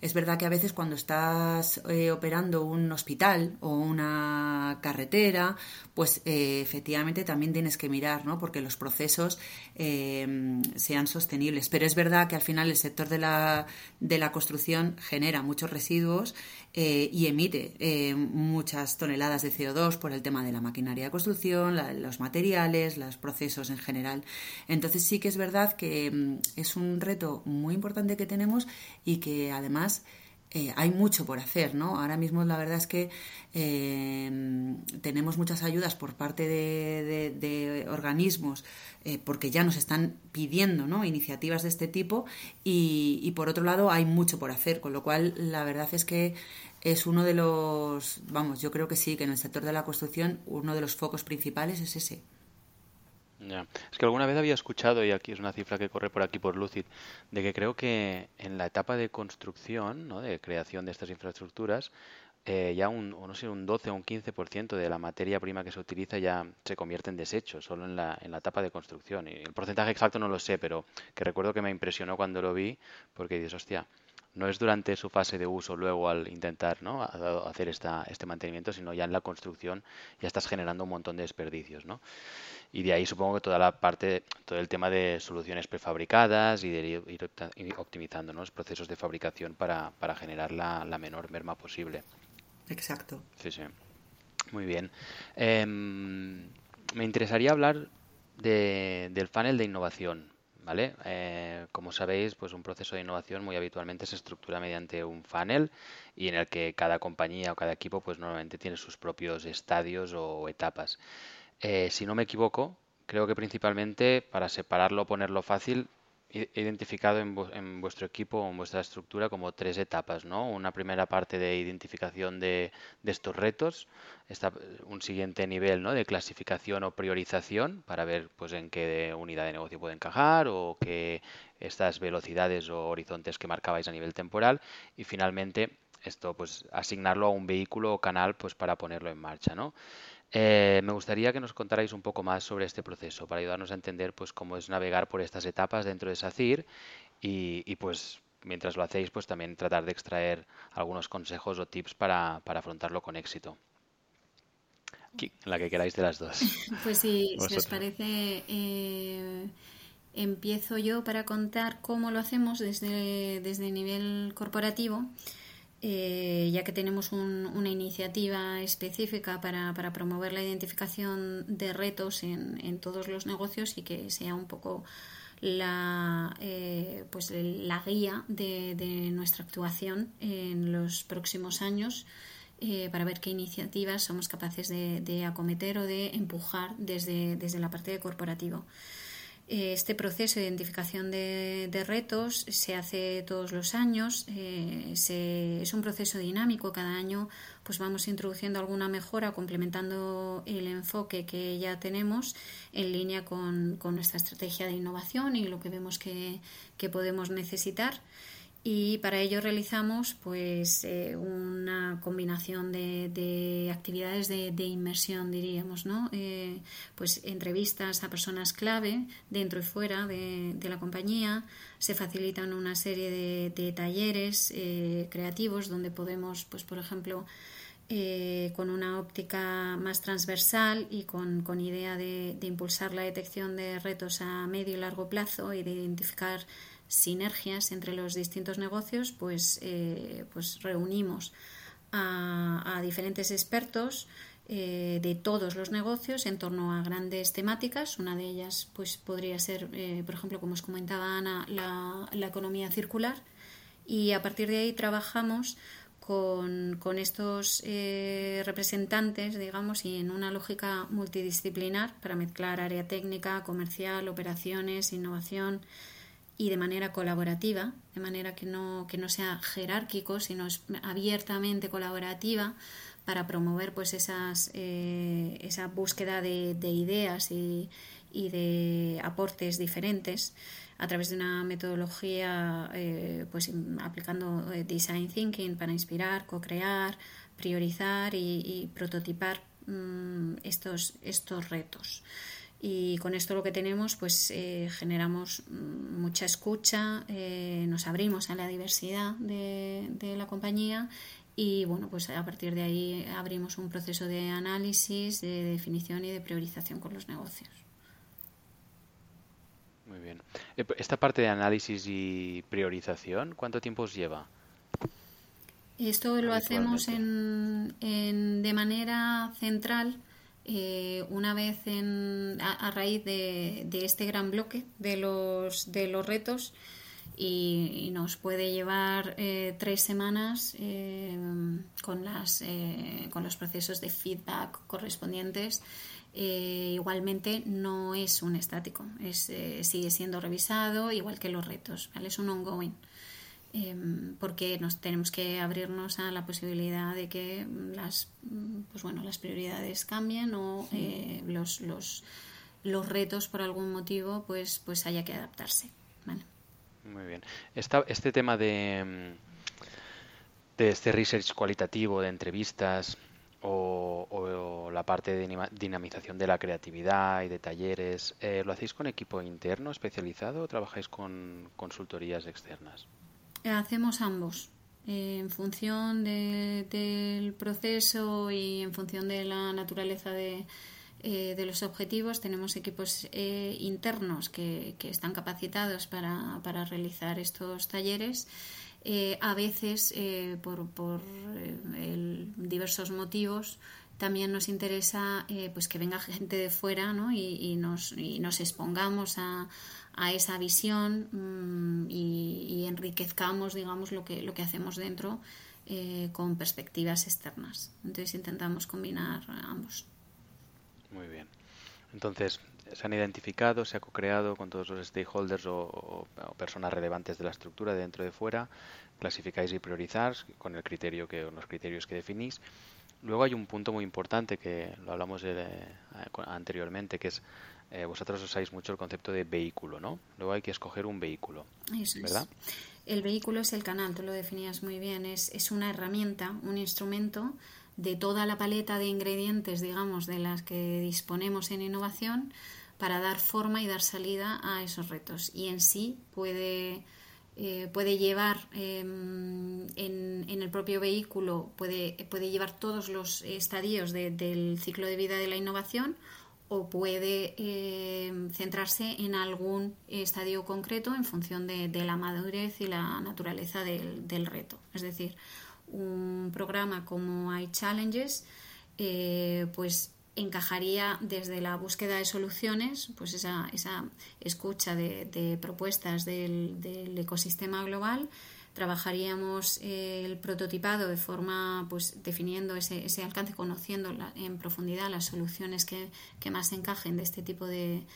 es verdad que a veces cuando estás eh, operando un hospital o una carretera, pues eh, efectivamente también tienes que mirar, ¿no? Porque los procesos eh, sean sostenibles. Pero es verdad que al final el sector de la, de la construcción genera muchos residuos y emite muchas toneladas de CO2 por el tema de la maquinaria de construcción, los materiales, los procesos en general. Entonces sí que es verdad que mm, es un reto muy importante que tenemos y que además eh, hay mucho por hacer, ¿no? Ahora mismo la verdad es que eh, tenemos muchas ayudas por parte de, organismos eh, porque ya nos están pidiendo ¿no? iniciativas de este tipo y, por otro lado hay mucho por hacer, con lo cual la verdad es que es uno de los, vamos, yo creo que sí, que en el sector de la construcción uno de los focos principales es ese. Es que alguna vez había escuchado, y aquí es una cifra que corre por aquí por Lucid, de que creo que en la etapa de construcción, ¿no? de creación de estas infraestructuras, eh, ya un, no sé, un 12 o un 15% de la materia prima que se utiliza ya se convierte en desecho, solo en la, en la etapa de construcción. Y el porcentaje exacto no lo sé, pero que recuerdo que me impresionó cuando lo vi, porque dices, hostia, no es durante su fase de uso luego al intentar ¿no? hacer esta, este mantenimiento, sino ya en la construcción ya estás generando un montón de desperdicios. ¿no? Y de ahí supongo que toda la parte, todo el tema de soluciones prefabricadas y de ir, optimizando los procesos de fabricación para, para generar la, la, menor merma posible. Exacto. Sí, sí. Muy bien. Em, me interesaría hablar de, del panel de innovación. ¿Vale? Eh, como sabéis, pues un proceso de innovación muy habitualmente se estructura mediante un funnel y en el que cada compañía o cada equipo pues normalmente tiene sus propios estadios o etapas. Eh, si no me equivoco, creo que principalmente para separarlo o ponerlo fácil, identificado en, vuestro equipo o en vuestra estructura como tres etapas, ¿no? Una primera parte de identificación de, estos retos, un siguiente nivel ¿no? de clasificación o priorización para ver pues en qué unidad de negocio puede encajar o qué estas velocidades o horizontes que marcabais a nivel temporal y finalmente esto pues asignarlo a un vehículo o canal pues para ponerlo en marcha, ¿no? Eh, me gustaría que nos contarais un poco más sobre este proceso para ayudarnos a entender pues, cómo es navegar por estas etapas dentro de SACIR y, pues mientras lo hacéis pues también tratar de extraer algunos consejos o tips para, afrontarlo con éxito. la que queráis de las dos. Pues sí, si os parece, eh, empiezo yo para contar cómo lo hacemos desde, desde el nivel corporativo. Eh, ya que tenemos una iniciativa específica para, promover la identificación de retos en, todos los negocios y que sea un poco la, eh, pues la guía de, nuestra actuación en los próximos años eh, para ver qué iniciativas somos capaces de, acometer o de empujar desde, desde la parte de corporativo. Eh, este proceso de identificación de, retos se hace todos los años, eh, es un proceso dinámico, cada año pues vamos introduciendo alguna mejora, complementando el enfoque que ya tenemos en línea con, nuestra estrategia de innovación y lo que vemos que podemos necesitar y para ello realizamos pues eh, una combinación de, actividades de, inmersión diríamos no eh, pues entrevistas a personas clave dentro y fuera de, la compañía se facilitan una serie de, talleres eh, creativos donde podemos pues por ejemplo con una óptica más transversal y con, con idea de, impulsar la detección de retos a medio y largo plazo y de identificar sinergias entre los distintos negocios, pues, eh, pues reunimos a, diferentes expertos eh, de todos los negocios en torno a grandes temáticas. Una de ellas pues, podría ser, eh, por ejemplo, como os comentaba Ana, la, la, economía circular. Y a partir de ahí trabajamos con, con estos representantes, digamos, y en una lógica multidisciplinar para mezclar área técnica, comercial, operaciones, innovación, y de manera colaborativa, de manera que no, que no sea jerárquico, sino abiertamente colaborativa para promover pues esas, eh, esa búsqueda de, ideas y, de aportes diferentes a través de una metodología eh, pues aplicando eh, design thinking para inspirar, co-crear, priorizar y, prototipar mm, estos, estos retos y con esto lo que tenemos pues eh, generamos mucha escucha eh, nos abrimos a la diversidad de, la compañía y bueno pues a partir de ahí abrimos un proceso de análisis de definición y de priorización con los negocios. Muy bien. Eh, esta parte de análisis y priorización cuánto tiempo os lleva esto lo hacemos en, en, de manera central eh, una vez a, raíz de, este gran bloque de los, de los retos y, nos puede llevar eh, tres semanas eh, con, las, con los procesos de feedback correspondientes. igualmente no es un estático, es, sigue siendo revisado igual que los retos, es un ongoing. Em, porque nos tenemos que abrirnos a la posibilidad de que las pues bueno las prioridades cambien o eh, los, los, los retos por algún motivo pues pues haya que adaptarse muy bien. Este tema de de este research cualitativo de entrevistas o, la parte de dinamización de la creatividad y de talleres, eh, ¿lo hacéis con equipo interno especializado o trabajáis con consultorías externas? Hacemos ambos. en función del proceso y en función de la naturaleza de, eh, los objetivos, tenemos equipos eh, internos que, están capacitados para, realizar estos talleres. Eh, a veces, por, diversos motivos, también nos interesa pues que venga gente de fuera y, nos, y nos expongamos a, a esa visión mm, y, enriquezcamos, digamos, lo que, lo que hacemos dentro eh, con perspectivas externas. Entonces intentamos combinar ambos. Muy bien. Entonces, se han identificado, se ha co-creado con todos los stakeholders o, personas relevantes de la estructura de dentro y de fuera, clasificáis y priorizáis con el criterio que, los criterios que definís. Luego hay un punto muy importante que lo hablamos eh, anteriormente, que es eh, vosotros usáis mucho el concepto de vehículo, ¿no? Luego hay que escoger un vehículo, ¿verdad? El vehículo es el canal, tú lo definías muy bien, es, es una herramienta, un instrumento de toda la paleta de ingredientes, digamos, de las que disponemos en innovación para dar forma y dar salida a esos retos. Y en sí puede, eh, puede llevar em, en, en, el propio vehículo, puede, puede llevar todos los estadios del ciclo de vida de la innovación o puede eh, centrarse en algún estadio concreto en función de, la madurez y la naturaleza del, reto. Es decir, un programa como iChallenges eh, pues encajaría desde la búsqueda de soluciones, pues esa, esa escucha de, propuestas del, ecosistema global, trabajaríamos el prototipado de forma, pues definiendo ese, alcance, conociendo en profundidad las soluciones que, más encajen de este tipo de,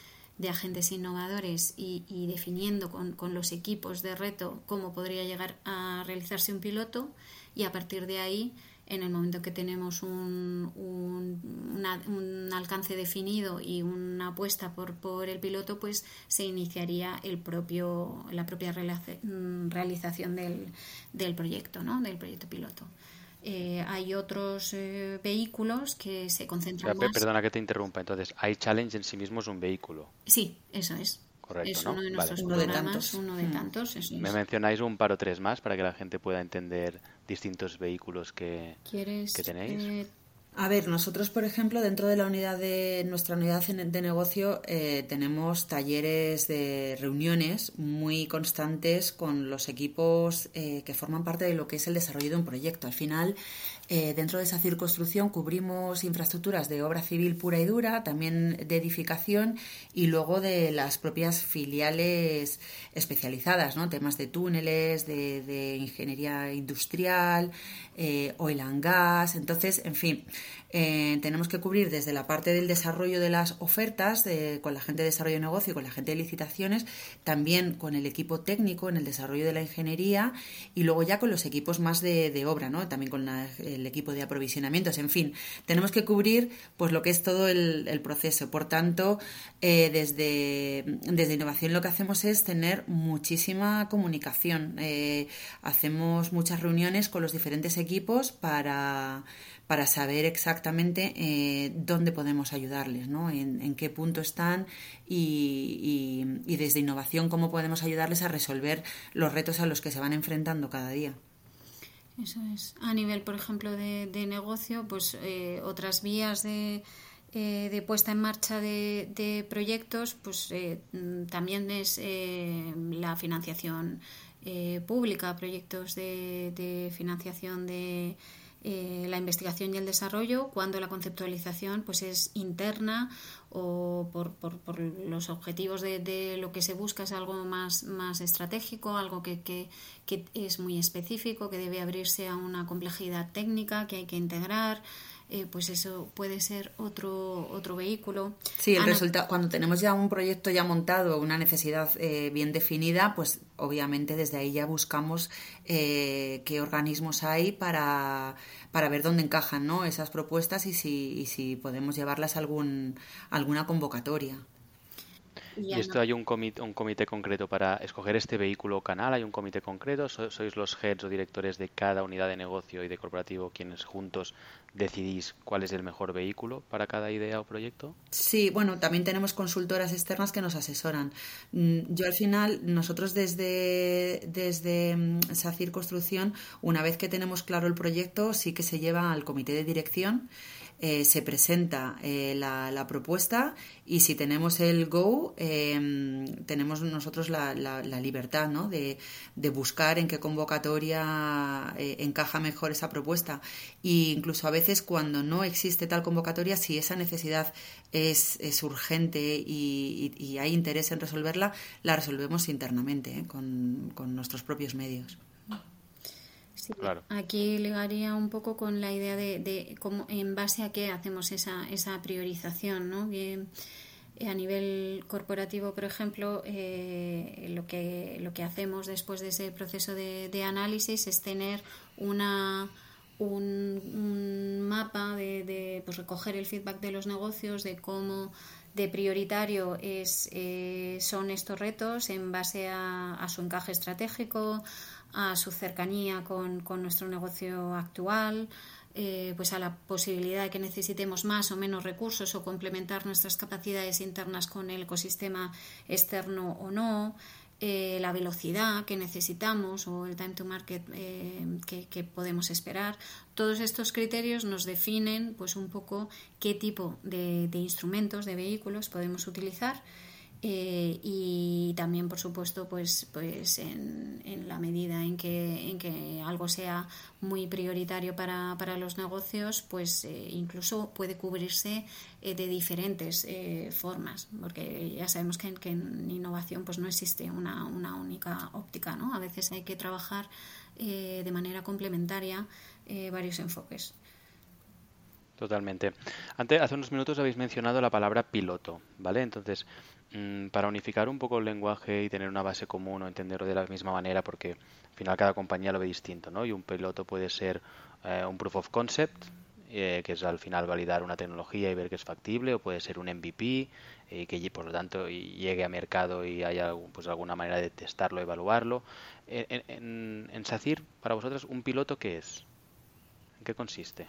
agentes innovadores y, definiendo con, con, los equipos de reto cómo podría llegar a realizarse un piloto. Y a partir de ahí en el momento que tenemos un, un, alcance definido y una apuesta por, por, el piloto, pues se iniciaría el propio, la propia mm, realización del, del proyecto, ¿no? del proyecto piloto. Eh, hay otros eh, vehículos que se concentran más. Perdona que te interrumpa. Entonces, iChallenge en sí mismo es un vehículo. Sí, eso es. Correcto, es ¿no? uno de nuestros programas, uno de tantos. Uno de Me mencionáis un par o tres más para que la gente pueda entender distintos vehículos que, que tenéis. Eh, a ver, nosotros, por ejemplo, dentro de la unidad de nuestra unidad de negocio eh, tenemos talleres de reuniones muy constantes con los equipos eh, que forman parte de lo que es el desarrollo de un proyecto. Al final, eh, dentro de esa circunstrucción cubrimos infraestructuras de obra civil pura y dura, también de edificación y luego de las propias filiales especializadas, ¿no? Temas de túneles, de, de ingeniería industrial, oil and gas. Entonces, en fin, eh, tenemos que cubrir desde la parte del desarrollo de las ofertas, con la gente de desarrollo de negocio, con la gente de licitaciones, también con el equipo técnico en el desarrollo de la ingeniería y luego ya con los equipos más de, obra, ¿no? también con el equipo de aprovisionamientos. En fin, tenemos que cubrir pues lo que es todo el, proceso. Por tanto, eh, desde, desde innovación lo que hacemos es tener muchísima comunicación. Eh, hacemos muchas reuniones con los diferentes equipos para para saber exactamente eh, dónde podemos ayudarles, ¿no? en, qué punto están y, desde innovación cómo podemos ayudarles a resolver los retos a los que se van enfrentando cada día. Eso es. A nivel, por ejemplo, de, negocio, pues eh, otras vías de, eh, de, puesta en marcha de, proyectos, pues también es la financiación pública, proyectos de financiación de eh, la investigación y el desarrollo cuando la conceptualización pues es interna o por, por, los objetivos de, lo que se busca es algo más, más estratégico, algo que, que, que, es muy específico, que debe abrirse a una complejidad técnica que hay que integrar. Eh, pues eso puede ser otro, otro vehículo. Sí, el resultado, cuando tenemos ya un proyecto ya montado, una necesidad eh, bien definida, pues obviamente desde ahí ya buscamos eh, qué organismos hay para, para ver dónde encajan ¿no? esas propuestas y si, y si podemos llevarlas a algún, alguna convocatoria. ¿Y esto hay un comité, un comité concreto para escoger este vehículo o canal? ¿Hay un comité concreto? ¿Sois los heads o directores de cada unidad de negocio y de corporativo quienes juntos decidís cuál es el mejor vehículo para cada idea o proyecto? Sí, bueno, también tenemos consultoras externas que nos asesoran. Mm, yo al final, nosotros desde, desde mm, SACIR Construcción, una vez que tenemos claro el proyecto, sí que se lleva al comité de dirección eh, se presenta eh, la, propuesta y si tenemos el go, em, tenemos nosotros la, libertad ¿no? de, buscar en qué convocatoria eh, encaja mejor esa propuesta. E incluso a veces cuando no existe tal convocatoria, si esa necesidad es, urgente y, hay interés en resolverla, la resolvemos internamente con nuestros propios medios. Aquí ligaría un poco con la idea de, cómo, en base a qué hacemos esa, esa priorización, ¿no? Eh, a nivel corporativo, por ejemplo, eh, lo, que, lo que hacemos después de ese proceso de, análisis es tener una, un, mapa de, pues, recoger el feedback de los negocios, de cómo de prioritario es, eh, son estos retos en base a, a, su encaje estratégico, a su cercanía con, nuestro negocio actual, eh, pues a la posibilidad de que necesitemos más o menos recursos o complementar nuestras capacidades internas con el ecosistema externo o no, eh, la velocidad que necesitamos o el time to market eh, que, podemos esperar. Todos estos criterios nos definen pues un poco qué tipo de, de instrumentos, de vehículos podemos utilizar eh, y también, por supuesto, pues, pues en, en, la medida en que, en que algo sea muy prioritario para, para los negocios, pues eh, incluso puede cubrirse eh, de diferentes formas, porque ya sabemos que, que, en innovación pues no existe una, una única óptica, ¿no? A veces hay que trabajar de manera complementaria varios enfoques. Totalmente. Antes, hace unos minutos habéis mencionado la palabra piloto, ¿vale? Entonces, para unificar un poco el lenguaje y tener una base común o entenderlo de la misma manera, porque al final cada compañía lo ve distinto, ¿no? Y un piloto puede ser eh, un proof of concept, eh, que es al final validar una tecnología y ver que es factible, o puede ser un MVP y eh, que por lo tanto llegue a mercado y haya pues alguna manera de testarlo, evaluarlo. En, en, en SACIR, para vosotros, ¿un piloto qué es? ¿En qué consiste?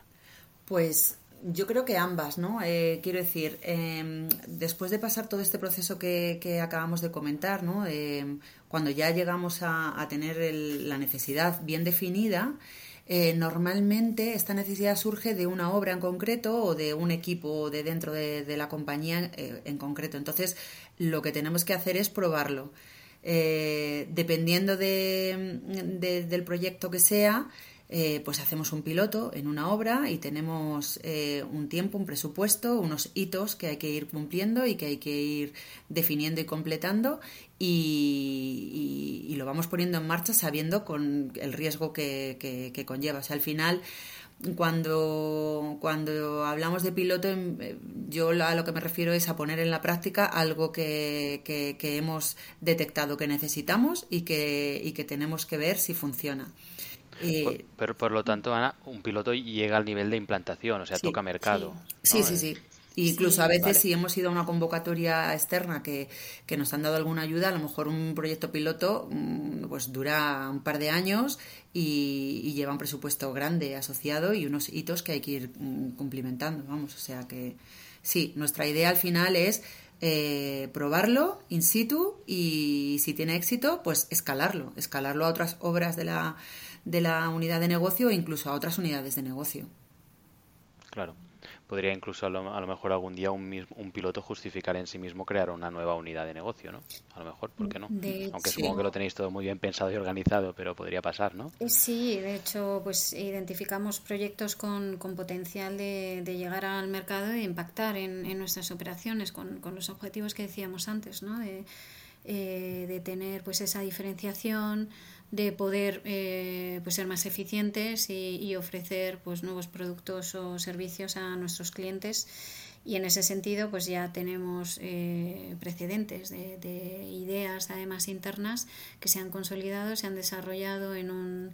Pues yo creo que ambas, ¿no? Eh, quiero decir, em, después de pasar todo este proceso que, acabamos de comentar, ¿no? Em, cuando ya llegamos a, tener la necesidad bien definida, eh, normalmente esta necesidad surge de una obra en concreto o de un equipo de dentro de, la compañía eh, en concreto. Entonces, lo que tenemos que hacer es probarlo. dependiendo del proyecto que sea, eh, pues hacemos un piloto en una obra y tenemos eh, un tiempo, un presupuesto, unos hitos que hay que ir cumpliendo y que hay que ir definiendo y completando y, lo vamos poniendo en marcha sabiendo con el riesgo que, conlleva. O sea, al final cuando, cuando hablamos de piloto, em, yo a lo que me refiero es a poner en la práctica algo que, que hemos detectado que necesitamos y que, y que tenemos que ver si funciona. Pero por lo tanto, Ana, un piloto llega al nivel de implantación, o sea, toca mercado. Sí, sí, sí. Incluso a veces si hemos ido a una convocatoria externa que, nos han dado alguna ayuda, a lo mejor un proyecto piloto mm, pues dura un par de años y, lleva un presupuesto grande asociado y unos hitos que hay que ir mm, cumplimentando, vamos, o sea que sí, nuestra idea al final es eh, probarlo in situ y si tiene éxito, pues escalarlo, escalarlo a otras obras de la de la unidad de negocio e incluso a otras unidades de negocio. Claro. Podría incluso a lo, mejor algún día un, un, piloto justificar en sí mismo crear una nueva unidad de negocio, ¿no? A lo mejor, ¿por qué no? Aunque supongo que lo tenéis todo muy bien pensado y organizado, pero podría pasar, ¿no? Eh, sí, de hecho, pues identificamos proyectos con, con potencial de, de, llegar al mercado e impactar en, en nuestras operaciones con, con, los objetivos que decíamos antes, ¿no? De, eh, de tener pues esa diferenciación, de poder eh, pues ser más eficientes y, ofrecer pues nuevos productos o servicios a nuestros clientes. Y en ese sentido pues ya tenemos eh, precedentes de, ideas además internas que se han consolidado se han desarrollado en un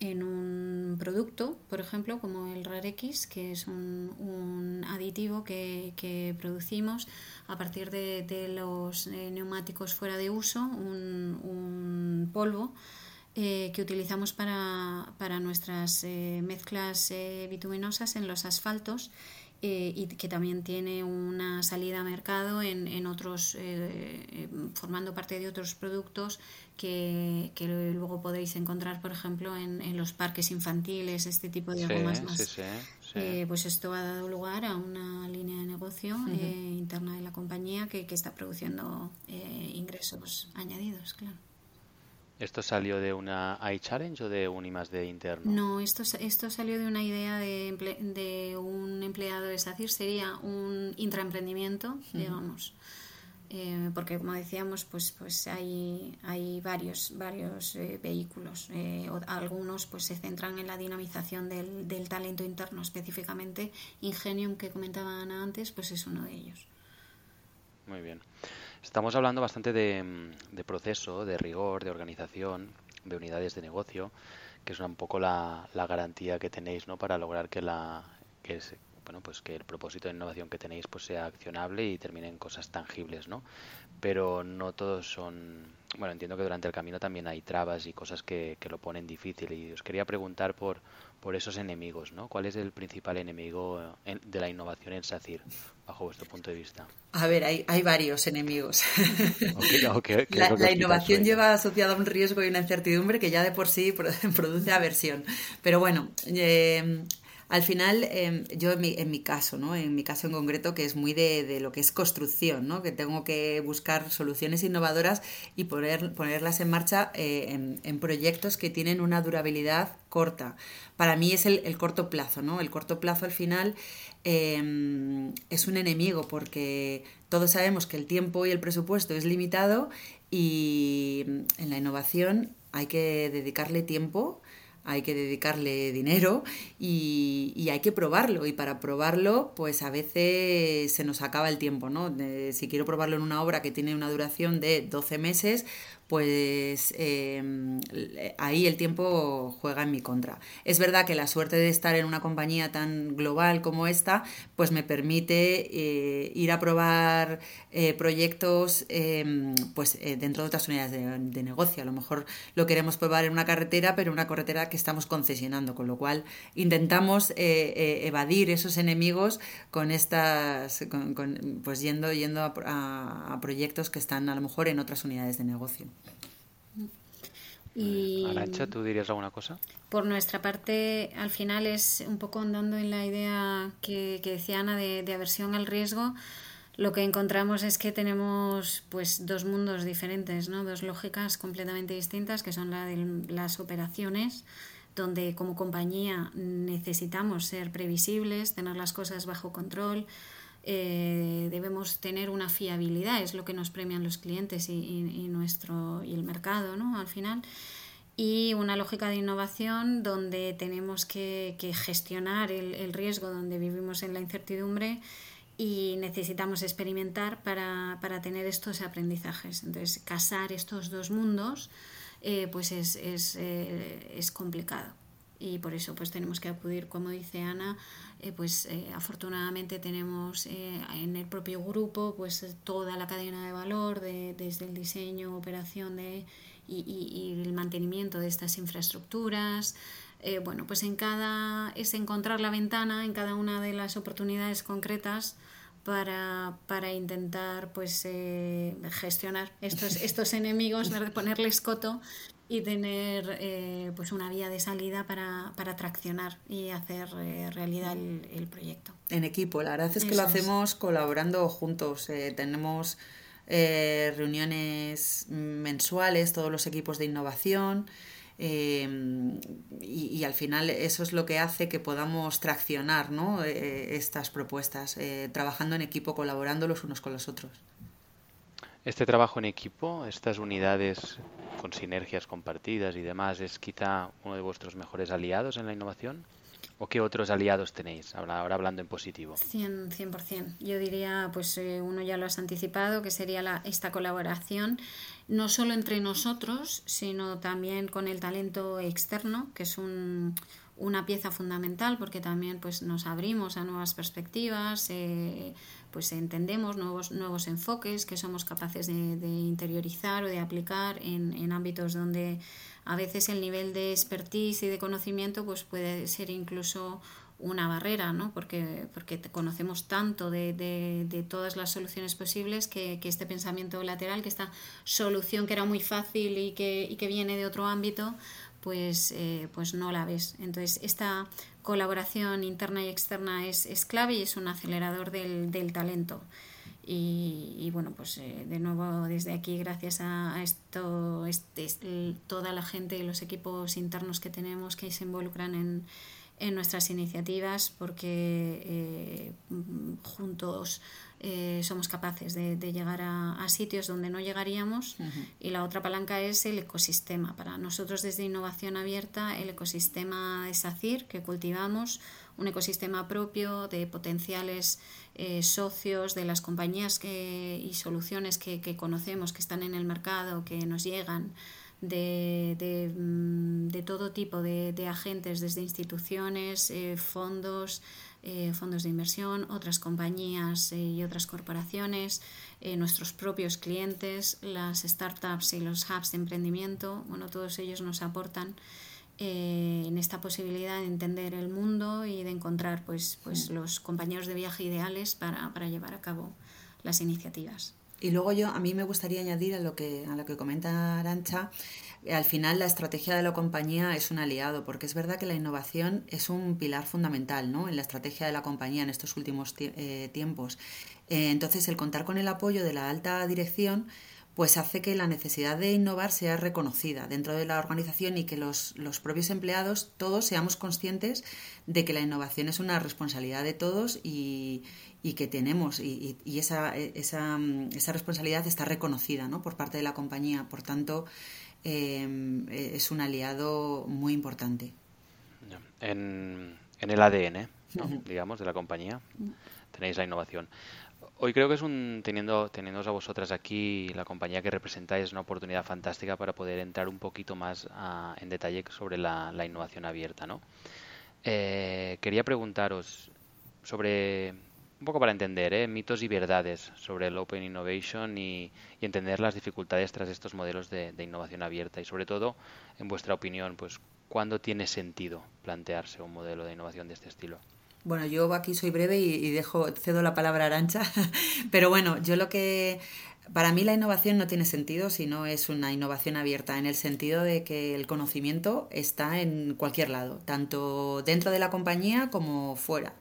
en un producto, por ejemplo, como el RARX, que es un, aditivo que, producimos a partir de, los eh, neumáticos fuera de uso, un polvo eh, que utilizamos para, para nuestras eh, mezclas eh, bituminosas en los asfaltos y que también tiene una salida a mercado en, en otros, formando parte de otros productos que, que, luego podéis encontrar, por ejemplo, en, en los parques infantiles, este tipo de aromas más. pues esto ha dado lugar a una línea de negocio interna de la compañía que, que está produciendo ingresos añadidos, claro. ¿Esto salió de una iChallenge o de un I de interno? No, esto, esto salió de una idea de, de un empleado de SACIR, sería un intraemprendimiento, digamos. Eh, porque como decíamos, pues, pues hay, hay varios, varios eh, vehículos. Eh, algunos pues se centran en la dinamización del, del talento interno, específicamente Ingenium, que comentaba Ana antes, pues es uno de ellos. Muy bien. Estamos hablando bastante de, proceso, de rigor, de organización, de unidades de negocio, que es un poco la, garantía que tenéis ¿no? para lograr que la que bueno pues que el propósito de innovación que tenéis pues sea accionable y termine en cosas tangibles no pero no todos son bueno entiendo que durante el camino también hay trabas y cosas que, que lo ponen difícil y os quería preguntar por por esos enemigos, ¿no? ¿Cuál es el principal enemigo de la innovación en SACIR, bajo vuestro punto de vista? A ver, hay, hay varios enemigos. la, innovación lleva asociada un riesgo y una incertidumbre que ya de por sí produce aversión. Pero bueno, eh, al final, em, yo en mi, en mi, caso, ¿no? En mi caso en concreto, que es muy de, lo que es construcción, ¿no? Que tengo que buscar soluciones innovadoras y poner, ponerlas en marcha eh, en, proyectos que tienen una durabilidad corta. Para mí es el, corto plazo, ¿no? El corto plazo al final em, es un enemigo porque todos sabemos que el tiempo y el presupuesto es limitado y en la innovación hay que dedicarle tiempo hay que dedicarle dinero y, hay que probarlo. Y para probarlo, pues a veces se nos acaba el tiempo, ¿no? si quiero probarlo en una obra que tiene una duración de 12 meses, pues em, ahí el tiempo juega en mi contra. Es verdad que la suerte de estar en una compañía tan global como esta, pues me permite eh, ir a probar eh, proyectos em, pues eh, dentro de otras unidades de, negocio. A lo mejor lo queremos probar en una carretera, pero una carretera que estamos concesionando, con lo cual intentamos evadir esos enemigos con estas, pues yendo, yendo a proyectos que están a lo mejor en otras unidades de negocio. Y Arancha, ¿tú dirías alguna cosa? Por nuestra parte, al final es un poco andando en la idea que, decía Ana de, aversión al riesgo. Lo que encontramos es que tenemos pues dos mundos diferentes, ¿no? dos lógicas completamente distintas, que son la de las operaciones, donde como compañía necesitamos ser previsibles, tener las cosas bajo control, eh, debemos tener una fiabilidad, es lo que nos premian los clientes y, nuestro, y el mercado ¿no? al final. Y una lógica de innovación donde tenemos que, gestionar el, riesgo, donde vivimos en la incertidumbre y necesitamos experimentar para, tener estos aprendizajes. Entonces, casar estos dos mundos eh, pues es, es, eh, es complicado y por eso pues tenemos que acudir, como dice Ana, eh, pues eh, afortunadamente tenemos eh, en el propio grupo pues toda la cadena de valor de, desde el diseño, operación de, y, y, el mantenimiento de estas infraestructuras. bueno, pues en cada es encontrar la ventana en cada una de las oportunidades concretas para, para intentar pues gestionar estos, estos enemigos, ponerles coto y tener eh, pues una vía de salida para, para traccionar y hacer eh, realidad el, proyecto. En equipo, la verdad es que lo hacemos colaborando juntos. Eh, tenemos reuniones mensuales, todos los equipos de innovación. y, y, al final eso es lo que hace que podamos traccionar ¿no? estas propuestas, trabajando en equipo, colaborando los unos con los otros. Este trabajo en equipo, estas unidades con sinergias compartidas y demás, es quizá uno de vuestros mejores aliados en la innovación? ¿O qué otros aliados tenéis? Ahora, hablando en positivo. 100%, 100%. Yo diría, pues eh, uno ya lo has anticipado, que sería la, esta colaboración, no solo entre nosotros, sino también con el talento externo, que es un, una pieza fundamental porque también pues, nos abrimos a nuevas perspectivas. Eh, pues entendemos nuevos, nuevos enfoques que somos capaces de, interiorizar o de aplicar en, en, ámbitos donde a veces el nivel de expertise y de conocimiento pues puede ser incluso una barrera, ¿no? porque, porque conocemos tanto de, de, de todas las soluciones posibles que, que, este pensamiento lateral, que esta solución que era muy fácil y que, y que viene de otro ámbito, pues, eh, pues no la ves. Entonces, esta colaboración interna y externa es, es clave y es un acelerador del, del talento. Y, bueno, pues eh, de nuevo desde aquí, gracias a, esto, este, toda la gente y los equipos internos que tenemos que se involucran en, en nuestras iniciativas, porque eh, juntos eh, somos capaces de, llegar a, sitios donde no llegaríamos y la otra palanca es el ecosistema. Para nosotros desde Innovación Abierta el ecosistema de SACIR que cultivamos, un ecosistema propio de potenciales eh, socios de las compañías que, y soluciones que, conocemos, que están en el mercado, que nos llegan. De, de, mm, todo tipo de, agentes, desde instituciones, eh, fondos, eh, fondos de inversión, otras compañías eh, y otras corporaciones, eh, nuestros propios clientes, las startups y los hubs de emprendimiento, bueno, todos ellos nos aportan en esta posibilidad de entender el mundo y de encontrar pues, pues los compañeros de viaje ideales para, para llevar a cabo las iniciativas. Y luego yo, a mí me gustaría añadir a lo que, a lo que comenta Arancha, al final la estrategia de la compañía es un aliado, porque es verdad que la innovación es un pilar fundamental ¿no? en la estrategia de la compañía en estos últimos eh, tiempos. Eh, entonces, el contar con el apoyo de la alta dirección pues hace que la necesidad de innovar sea reconocida dentro de la organización y que los, los, propios empleados todos seamos conscientes de que la innovación es una responsabilidad de todos y, y que tenemos y, y esa, esa, esa, responsabilidad está reconocida ¿no? por parte de la compañía. Por tanto, em, e, es un aliado muy importante. En, el ADN, digamos, de la compañía, tenéis la innovación. Hoy creo que es un, teniendo, teniendo a vosotras aquí, la compañía que representáis, una oportunidad fantástica para poder entrar un poquito más en detalle sobre la, innovación abierta. ¿no? Eh, quería preguntaros sobre, un poco para entender, ¿eh? mitos y verdades sobre el Open Innovation y, entender las dificultades tras estos modelos de, innovación abierta y sobre todo, en vuestra opinión, pues, ¿cuándo tiene sentido plantearse un modelo de innovación de este estilo? Bueno, yo aquí soy breve y, dejo, cedo la palabra a Arancha, pero bueno, yo lo que para mí la innovación no tiene sentido si no es una innovación abierta, en el sentido de que el conocimiento está en cualquier lado, tanto dentro de la compañía como fuera.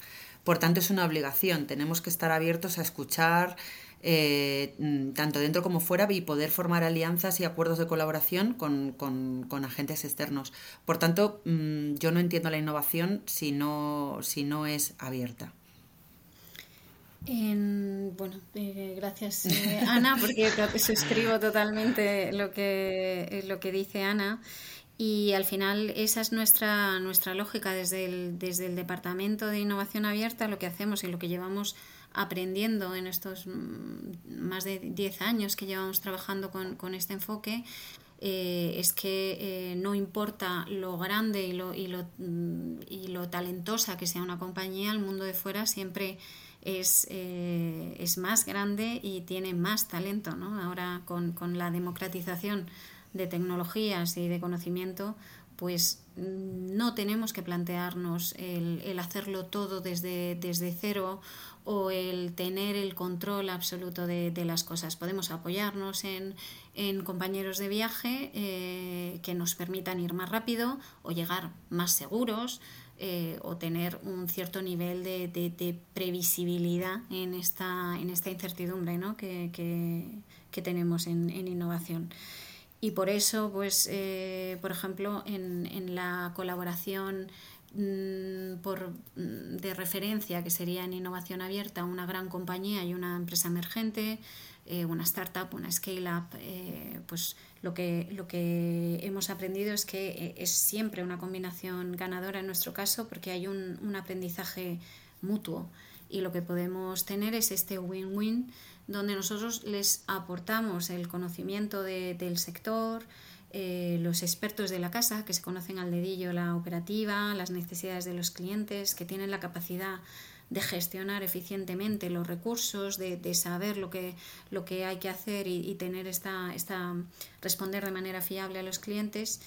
Por tanto, es una obligación, tenemos que estar abiertos a escuchar, eh, mm, tanto dentro como fuera y poder formar alianzas y acuerdos de colaboración con, con, agentes externos. Por tanto, mm, yo no entiendo la innovación si no, si no es abierta. bueno, eh, gracias eh, Ana, porque suscribo totalmente lo que, lo que dice Ana. Y al final esa es nuestra, nuestra lógica desde el, desde el Departamento de Innovación Abierta, lo que hacemos y lo que llevamos aprendiendo en estos mm, más de 10 años que llevamos trabajando con, este enfoque, eh, es que eh, no importa lo grande y lo, y, lo, mm, y lo, talentosa que sea una compañía, el mundo de fuera siempre es, eh, es más grande y tiene más talento. ¿no? Ahora con, con la democratización de tecnologías y de conocimiento, pues mm, no tenemos que plantearnos el, el hacerlo todo desde, desde cero o el tener el control absoluto de, las cosas. Podemos apoyarnos en, compañeros de viaje eh, que nos permitan ir más rápido o llegar más seguros eh, o tener un cierto nivel de, previsibilidad en esta, en esta incertidumbre que, tenemos en, innovación. Y por eso, pues, eh, por ejemplo, en, en la colaboración Mm, por, mm, de referencia, que sería en innovación abierta, una gran compañía y una empresa emergente, eh, una startup, una scale-up, eh, pues lo que, lo que hemos aprendido es que eh, es siempre una combinación ganadora en nuestro caso porque hay un, un aprendizaje mutuo. Y lo que podemos tener es este win-win donde nosotros les aportamos el conocimiento de, del sector, eh, los expertos de la casa que se conocen al dedillo la operativa, las necesidades de los clientes, que tienen la capacidad de gestionar eficientemente los recursos, de, saber lo que, lo que hay que hacer y, tener esta, esta, responder de manera fiable a los clientes.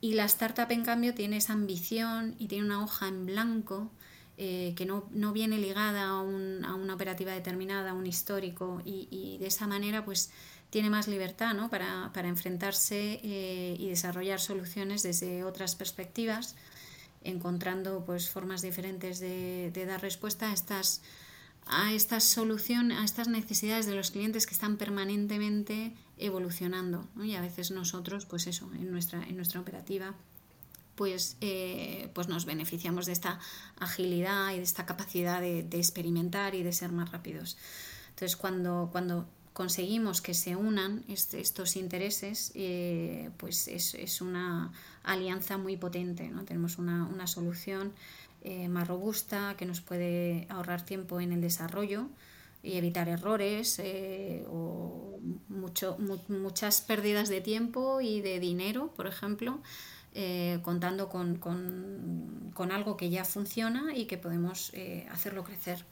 Y la startup, en cambio, tiene esa ambición y tiene una hoja en blanco eh, que no, no, viene ligada a, un, a, una operativa determinada, a un histórico, y, de esa manera, pues tiene más libertad ¿no? para, para, enfrentarse eh, y desarrollar soluciones desde otras perspectivas, encontrando pues, formas diferentes de, dar respuesta a estas, a soluciones, a estas necesidades de los clientes que están permanentemente evolucionando. Y a veces nosotros, pues eso, en nuestra, en nuestra operativa, pues, eh, pues nos beneficiamos de esta agilidad y de esta capacidad de, experimentar y de ser más rápidos. Entonces, cuando, cuando conseguimos que se unan estos intereses, eh, pues es, una alianza muy potente. ¿no? Tenemos una, solución eh, más robusta que nos puede ahorrar tiempo en el desarrollo y evitar errores o mucho, muchas pérdidas de tiempo y de dinero, por ejemplo, contando con, con, algo que ya funciona y que podemos hacerlo crecer.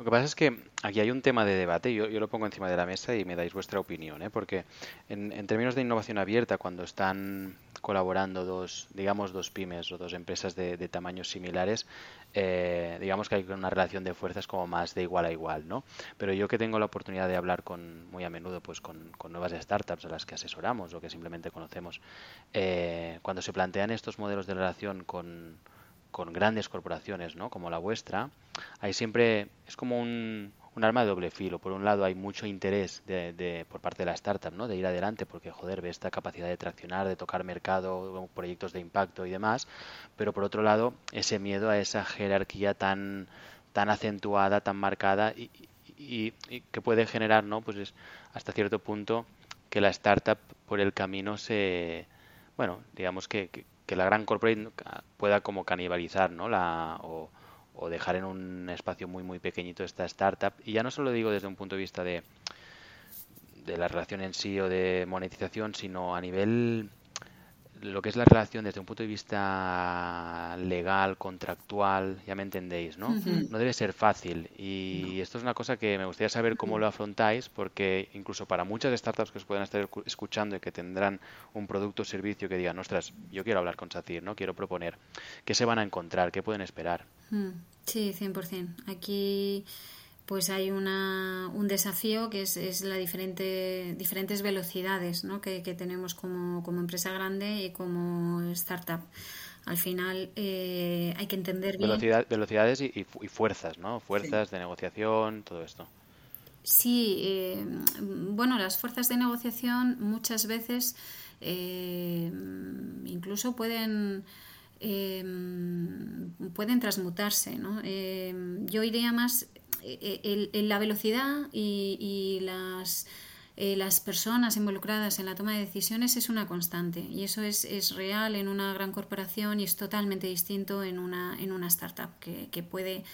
Lo que pasa es que aquí hay un tema de debate, yo, yo lo pongo encima de la mesa y me dais vuestra opinión, ¿eh? porque en, términos de innovación abierta, cuando están colaborando dos, digamos, dos pymes o dos empresas de, de tamaños similares, eh, digamos que hay una relación de fuerzas como más de igual a igual, ¿no? Pero yo que tengo la oportunidad de hablar con, muy a menudo, pues con, con nuevas startups a las que asesoramos o que simplemente conocemos, eh, cuando se plantean estos modelos de relación con con grandes corporaciones, ¿no? Como la vuestra, hay siempre es como un, un arma de doble filo. Por un lado hay mucho interés de, de, por parte de la startup, ¿no? De ir adelante porque, joder, ve esta capacidad de traccionar, de tocar mercado, proyectos de impacto y demás. Pero por otro lado, ese miedo a esa jerarquía tan, tan acentuada, tan marcada y, y, y que puede generar, ¿no? Pues es, hasta cierto punto que la startup por el camino se, bueno, digamos que, que, la gran corporate pueda como canibalizar, ¿no? La, o, o dejar en un espacio muy muy pequeñito esta startup. Y ya no solo digo desde un punto de vista de, de la relación en sí o de monetización, sino a nivel lo que es la relación desde un punto de vista legal, contractual, ya me entendéis, ¿no? No debe ser fácil. Y esto es una cosa que me gustaría saber cómo lo afrontáis, porque incluso para muchas startups que os pueden estar escuchando y que tendrán un producto o servicio que digan, ostras, yo quiero hablar con Satir, ¿no? Quiero proponer. ¿Qué se van a encontrar? ¿Qué pueden esperar? Sí, 100%. Aquí pues hay una, un desafío que es, es la diferente, diferentes velocidades ¿no? que, tenemos como, como, empresa grande y como startup. Al final eh, hay que entender bien. velocidades y, y, fuerzas, ¿no? Fuerzas de negociación, todo esto. Sí, eh, bueno, las fuerzas de negociación muchas veces eh, incluso pueden pueden transmutarse. ¿no? yo iría más eh, la velocidad y, las, eh, las personas involucradas en la toma de decisiones es una constante y eso es, es, real en una gran corporación y es totalmente distinto en una, en una startup que, que puede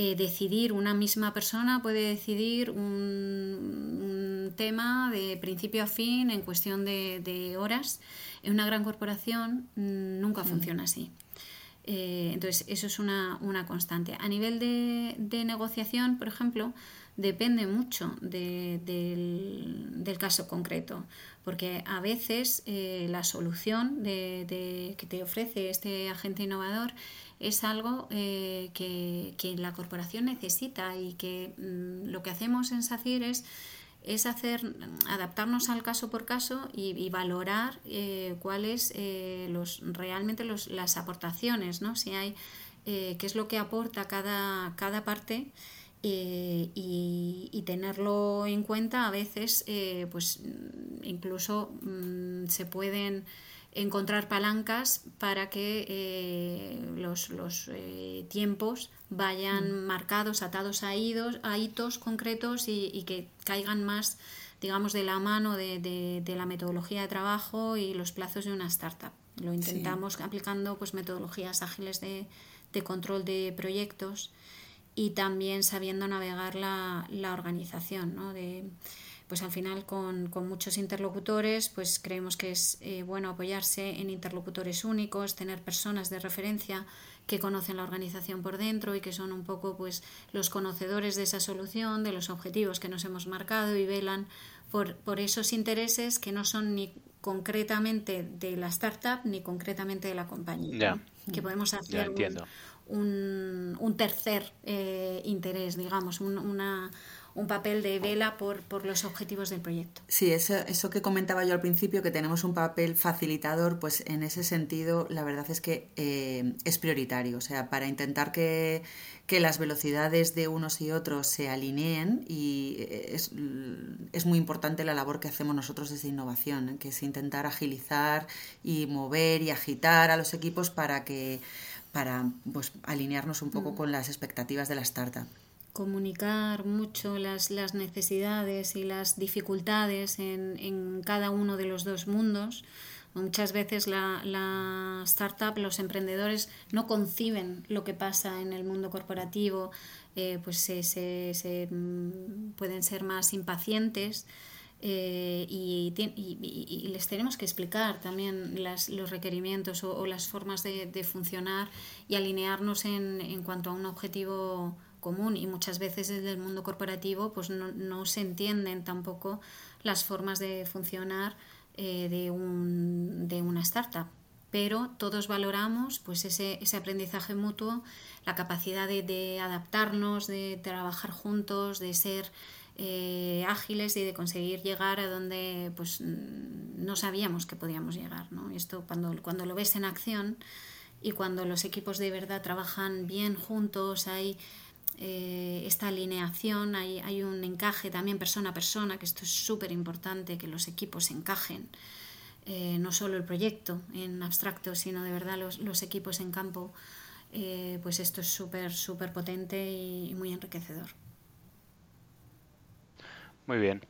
eh, decidir, una misma persona puede decidir un, tema de principio a fin en cuestión de, de horas. En una gran corporación mm, nunca funciona así. Eh, entonces, eso es una, constante. A nivel de, negociación, por ejemplo, depende mucho del, caso concreto, porque a veces eh, la solución de, que te ofrece este agente innovador es algo eh, que, que, la corporación necesita y que mm, lo que hacemos en SACIR es es hacer, adaptarnos al caso por caso y, valorar eh, cuáles eh, los, realmente los, las aportaciones, ¿no? Si hay, eh, qué es lo que aporta cada, cada parte y, y, tenerlo en cuenta a veces, pues incluso mm, se pueden encontrar palancas para que eh, los, los eh, tiempos vayan mm. marcados, atados a, a hitos concretos y, que caigan más, digamos, de la mano de, de, la metodología de trabajo y los plazos de una startup. Lo intentamos aplicando pues, metodologías ágiles de, de, control de proyectos y también sabiendo navegar la, la organización, ¿no? de, pues al final con, muchos interlocutores, pues creemos que es eh, bueno apoyarse en interlocutores únicos, tener personas de referencia que conocen la organización por dentro y que son un poco pues los conocedores de esa solución, de los objetivos que nos hemos marcado y velan por, por esos intereses que no son ni concretamente de la startup ni concretamente de la compañía. Que podemos hacer un, un, tercer eh, interés, digamos, una un papel de vela por, por los objetivos del proyecto. Sí, eso, eso que comentaba yo al principio, que tenemos un papel facilitador, pues en ese sentido la verdad es que eh, es prioritario, o sea, para intentar que, que, las velocidades de unos y otros se alineen y eh, es, es, muy importante la labor que hacemos nosotros desde innovación, que es intentar agilizar y mover y agitar a los equipos para que para pues, alinearnos un poco mm. con las expectativas de la startup comunicar mucho las, las necesidades y las dificultades en, en, cada uno de los dos mundos. Muchas veces la, la, startup, los emprendedores no conciben lo que pasa en el mundo corporativo, eh, pues se, se, se, mm, pueden ser más impacientes. Eh, y, les tenemos que explicar también las, los requerimientos o, o las formas de, de, funcionar y alinearnos en, en cuanto a un objetivo común y muchas veces desde el mundo corporativo pues no, no se entienden tampoco las formas de funcionar eh, de, un, de una startup pero todos valoramos pues ese, ese aprendizaje mutuo, la capacidad de, adaptarnos, de trabajar juntos, de ser eh, ágiles y de conseguir llegar a donde pues no sabíamos que podíamos llegar. ¿no? Esto cuando, cuando lo ves en acción y cuando los equipos de verdad trabajan bien juntos, hay eh, esta alineación, hay, hay, un encaje también persona a persona, que esto es súper importante, que los equipos encajen, eh, no solo el proyecto en abstracto, sino de verdad los, los equipos en campo, eh, pues esto es súper, súper potente y, muy enriquecedor. Muy bien.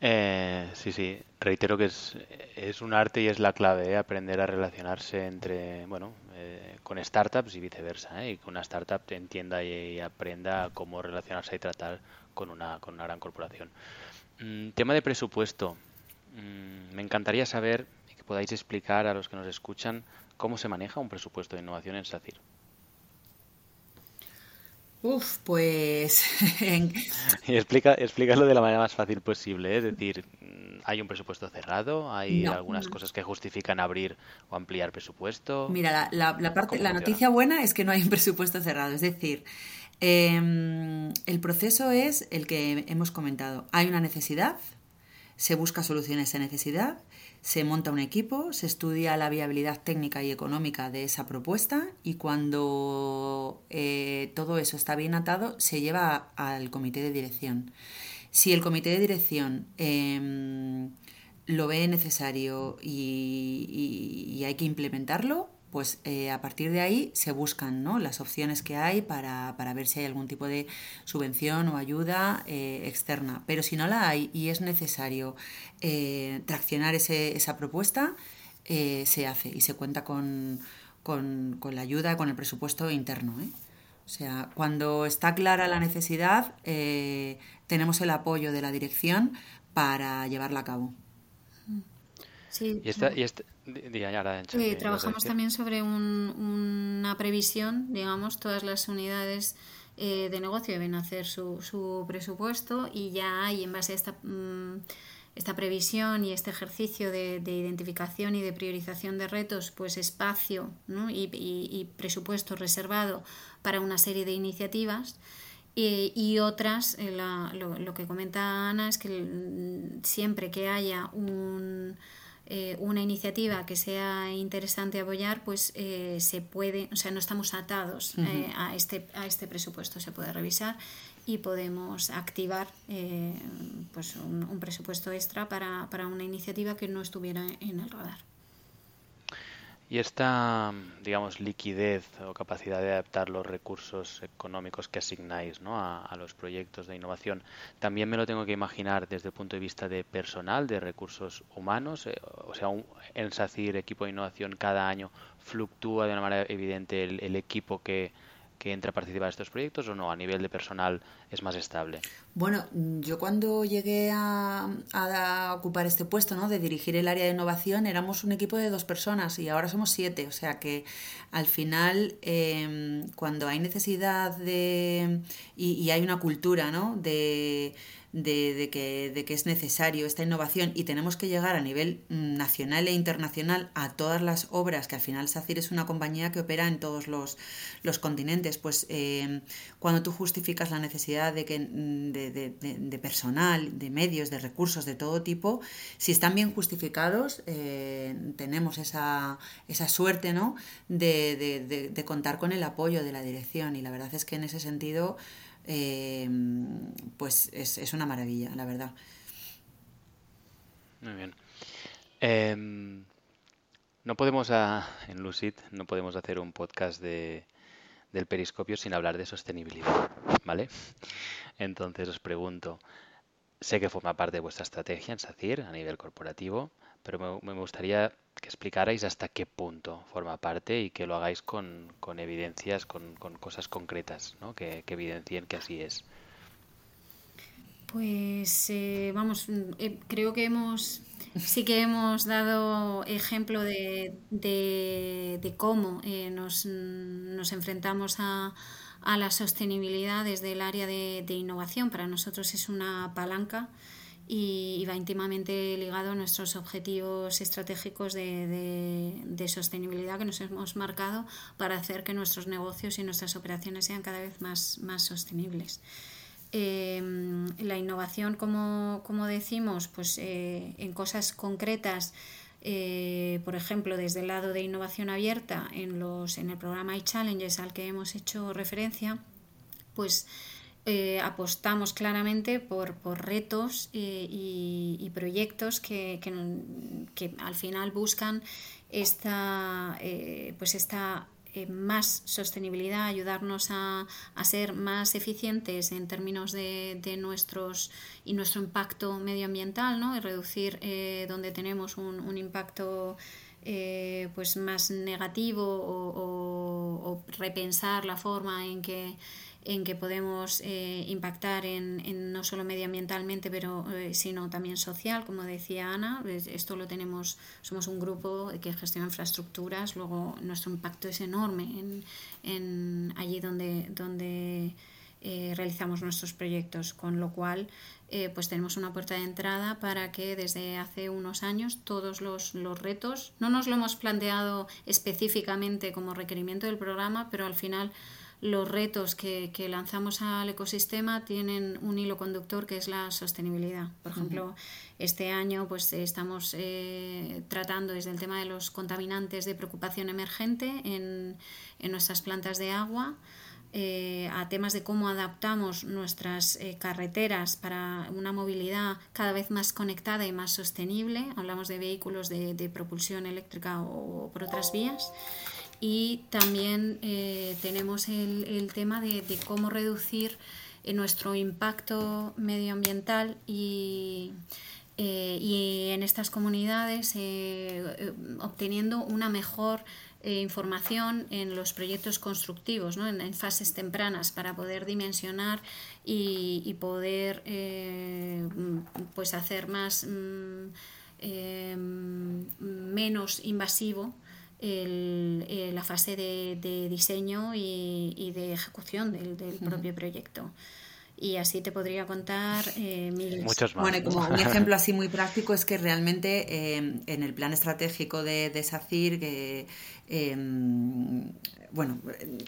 Eh, sí, sí, reitero que es, es, un arte y es la clave, aprender a relacionarse entre, bueno, eh, con startups y viceversa, y que una startup entienda y, aprenda cómo relacionarse y tratar con una, con una gran corporación. Mm, tema de presupuesto. Mm, me encantaría saber que podáis explicar a los que nos escuchan cómo se maneja un presupuesto de innovación en SACIR. Uf, pues... y explica, explícalo de la manera más fácil posible, ¿eh? es decir, ¿hay un presupuesto cerrado? ¿Hay algunas cosas que justifican abrir o ampliar presupuesto? Mira, la, parte, la noticia buena es que no hay un presupuesto cerrado, es decir, em, el proceso es el que hemos comentado. Hay una necesidad, se busca soluciones a necesidad se monta un equipo, se estudia la viabilidad técnica y económica de esa propuesta y cuando eh, todo eso está bien atado se lleva al comité de dirección. Si el comité de dirección em, lo ve necesario y hay que implementarlo, pues eh, a partir de ahí se buscan ¿no? las opciones que hay para, ver si hay algún tipo de subvención o ayuda eh, externa. Pero si no la hay y es necesario eh, traccionar ese, esa propuesta, se hace y se cuenta con, con, la ayuda, con el presupuesto interno. O sea, cuando está clara la necesidad, tenemos el apoyo de la dirección para llevarla a cabo. Sí. Y esta, y trabajamos también sobre una previsión, digamos, todas las unidades eh, de negocio deben hacer su, su, presupuesto y ya hay en base a esta, mm, esta previsión y este ejercicio de, identificación y de priorización de retos, pues espacio y, presupuesto reservado para una serie de iniciativas. y otras, eh, lo, lo, que comenta Ana es que mm, siempre que haya un, eh, una iniciativa que sea interesante apoyar, pues eh, se puede, o sea, no estamos atados eh, a, este, a este presupuesto, se puede revisar y podemos activar pues un, presupuesto extra para, para una iniciativa que no estuviera en el radar. Y esta, digamos, liquidez o capacidad de adaptar los recursos económicos que asignáis ¿no? a, los proyectos de innovación, también me lo tengo que imaginar desde el punto de vista de personal, de recursos humanos. Eh, o sea, un, en SACIR, equipo de innovación, cada año fluctúa de una manera evidente el equipo que, que entra a participar en estos proyectos o no? A nivel de personal es más estable. Bueno, yo cuando llegué a, ocupar este puesto, ¿no? De dirigir el área de innovación, éramos un equipo de dos personas y ahora somos siete. O sea que al final, em, cuando hay necesidad de y, y hay una cultura, ¿no? De de, que, de, que, es necesario esta innovación y tenemos que llegar a nivel mm, nacional e internacional a todas las obras, que al final SACIR es una compañía que opera en todos los, continentes, pues eh, cuando tú justificas la necesidad de, que, mm, de, personal, de medios, de recursos de todo tipo, si están bien justificados, eh, tenemos esa, esa suerte ¿no? de, de contar con el apoyo de la dirección y la verdad es que en ese sentido Em, pues es, una maravilla, la verdad. Muy bien. Em, no podemos, en Lucid, no podemos hacer un podcast de, del periscopio sin hablar de sostenibilidad, ¿vale? Entonces os pregunto, sé que forma parte de vuestra estrategia en SACIR a nivel corporativo, pero me, gustaría que explicarais hasta qué punto forma parte y que lo hagáis con, evidencias, con, cosas concretas, ¿no? que, evidencien que así es. Pues eh, vamos, eh, creo que hemos sí que hemos dado ejemplo de, de, cómo eh, nos, nos, enfrentamos a, a, la sostenibilidad desde el área de, de, innovación. Para nosotros es una palanca y, va íntimamente ligado a nuestros objetivos estratégicos de, de, sostenibilidad que nos hemos marcado para hacer que nuestros negocios y nuestras operaciones sean cada vez más, más sostenibles. Eh, la innovación, como, como decimos, pues eh, en cosas concretas, eh, por ejemplo, desde el lado de innovación abierta en, los, en el programa iChallenges al que hemos hecho referencia, pues eh, apostamos claramente por, retos eh, y, proyectos que, al final buscan esta, eh, pues esta más sostenibilidad, ayudarnos a, ser más eficientes en términos de, nuestros y nuestro impacto medioambiental, ¿no? y reducir donde tenemos un, impacto pues más negativo o, repensar la forma en que en que podemos eh, impactar en, no solo medioambientalmente, pero eh, sino también social, como decía Ana. Esto lo tenemos, somos un grupo que gestiona infraestructuras, luego nuestro impacto es enorme en, allí donde, donde eh, realizamos nuestros proyectos, con lo cual pues tenemos una puerta de entrada para que desde hace unos años todos los, los, retos, no nos lo hemos planteado específicamente como requerimiento del programa, pero al final los retos que, lanzamos al ecosistema tienen un hilo conductor que es la sostenibilidad. Por ejemplo, este año pues estamos eh, tratando desde el tema de los contaminantes de preocupación emergente en, nuestras plantas de agua. Eh, a temas de cómo adaptamos nuestras eh, carreteras para una movilidad cada vez más conectada y más sostenible. Hablamos de vehículos de, de propulsión eléctrica o por otras vías. Y también eh, tenemos el, tema de, cómo reducir eh, nuestro impacto medioambiental y, eh, y en estas comunidades obteniendo una mejor información en los proyectos constructivos, ¿no? en, fases tempranas, para poder dimensionar y, poder pues hacer más mm, menos invasivo el, eh, la fase de, de diseño y, y, de ejecución del, del propio proyecto. Y así te podría contar eh, Muchos más. Bueno, como un ejemplo así muy práctico es que realmente eh, en el plan estratégico de, de SACIR, que Em, bueno,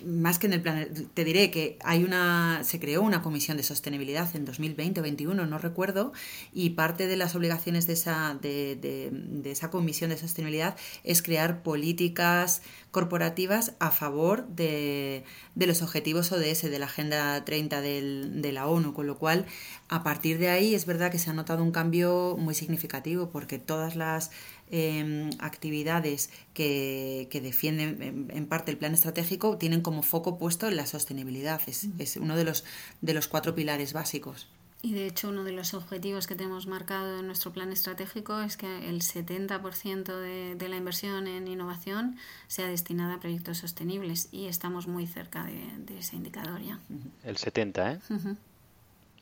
más que en el plan, te diré que hay una, se creó una comisión de sostenibilidad en 2020 o 2021, no recuerdo, y parte de las obligaciones de esa, de, de, esa comisión de sostenibilidad es crear políticas corporativas a favor de, de los objetivos ODS de la Agenda 30 del, de la ONU, con lo cual a partir de ahí es verdad que se ha notado un cambio muy significativo porque todas las Em, actividades que, defienden en, parte el plan estratégico tienen como foco puesto en la sostenibilidad. Es, es uno de los, de los cuatro pilares básicos. Y de hecho uno de los objetivos que tenemos marcado en nuestro plan estratégico es que el 70% de, de la inversión en innovación sea destinada a proyectos sostenibles y estamos muy cerca de, ese indicador ya. El 70, ¿eh?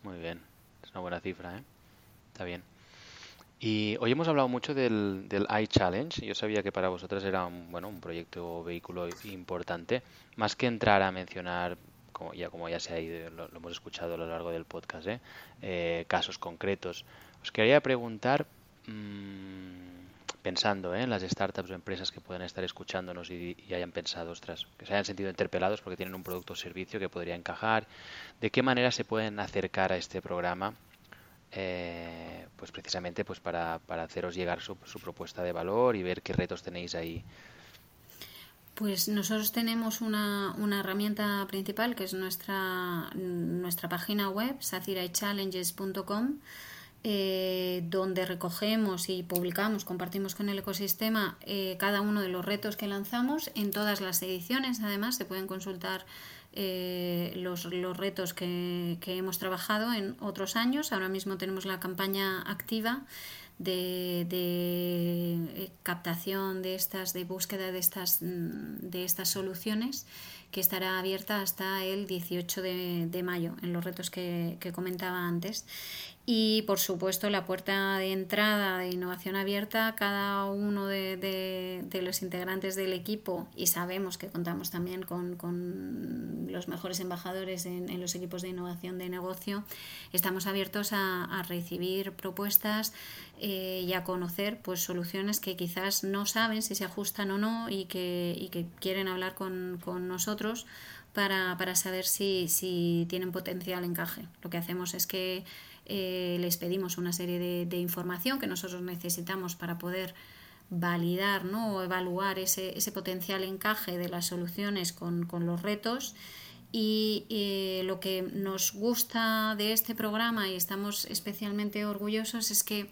Muy bien, es una buena cifra, ¿eh? Está bien. Y hoy hemos hablado mucho del, del iChallenge. Yo sabía que para vosotros era un, bueno, un proyecto o vehículo importante. Más que entrar a mencionar, como ya, como ya se ha ido, lo, hemos escuchado a lo largo del podcast, ¿eh? Eh, casos concretos, os quería preguntar, mmm, pensando ¿eh? en las startups o empresas que puedan estar escuchándonos y, y, hayan pensado, ostras, que se hayan sentido interpelados porque tienen un producto o servicio que podría encajar, ¿de qué manera se pueden acercar a este programa eh, pues precisamente pues para, para haceros llegar su, su, propuesta de valor y ver qué retos tenéis ahí. Pues nosotros tenemos una, una herramienta principal que es nuestra, nuestra página web, saciraychallenges.com, eh, donde recogemos y publicamos, compartimos con el ecosistema eh, cada uno de los retos que lanzamos en todas las ediciones. Además, se pueden consultar eh, los, los, retos que, que, hemos trabajado en otros años. Ahora mismo tenemos la campaña activa de, de eh, captación de estas, de búsqueda de estas, mm, de estas soluciones que estará abierta hasta el 18 de, mayo en los retos que comentaba antes y por supuesto la puerta de entrada de innovación abierta, cada uno de, de, los integrantes del equipo y sabemos que contamos también con, con los mejores embajadores en, en, los equipos de innovación de negocio, estamos abiertos a, a recibir propuestas eh, y a conocer pues, soluciones que quizás no saben si se ajustan o no y que, y que quieren hablar con, con nosotros para, para saber si, si tienen potencial encaje. Lo que hacemos es que eh, les pedimos una serie de, información que nosotros necesitamos para poder validar o evaluar ese, ese potencial encaje de las soluciones con, con los retos. Y eh, lo que nos gusta de este programa y estamos especialmente orgullosos es que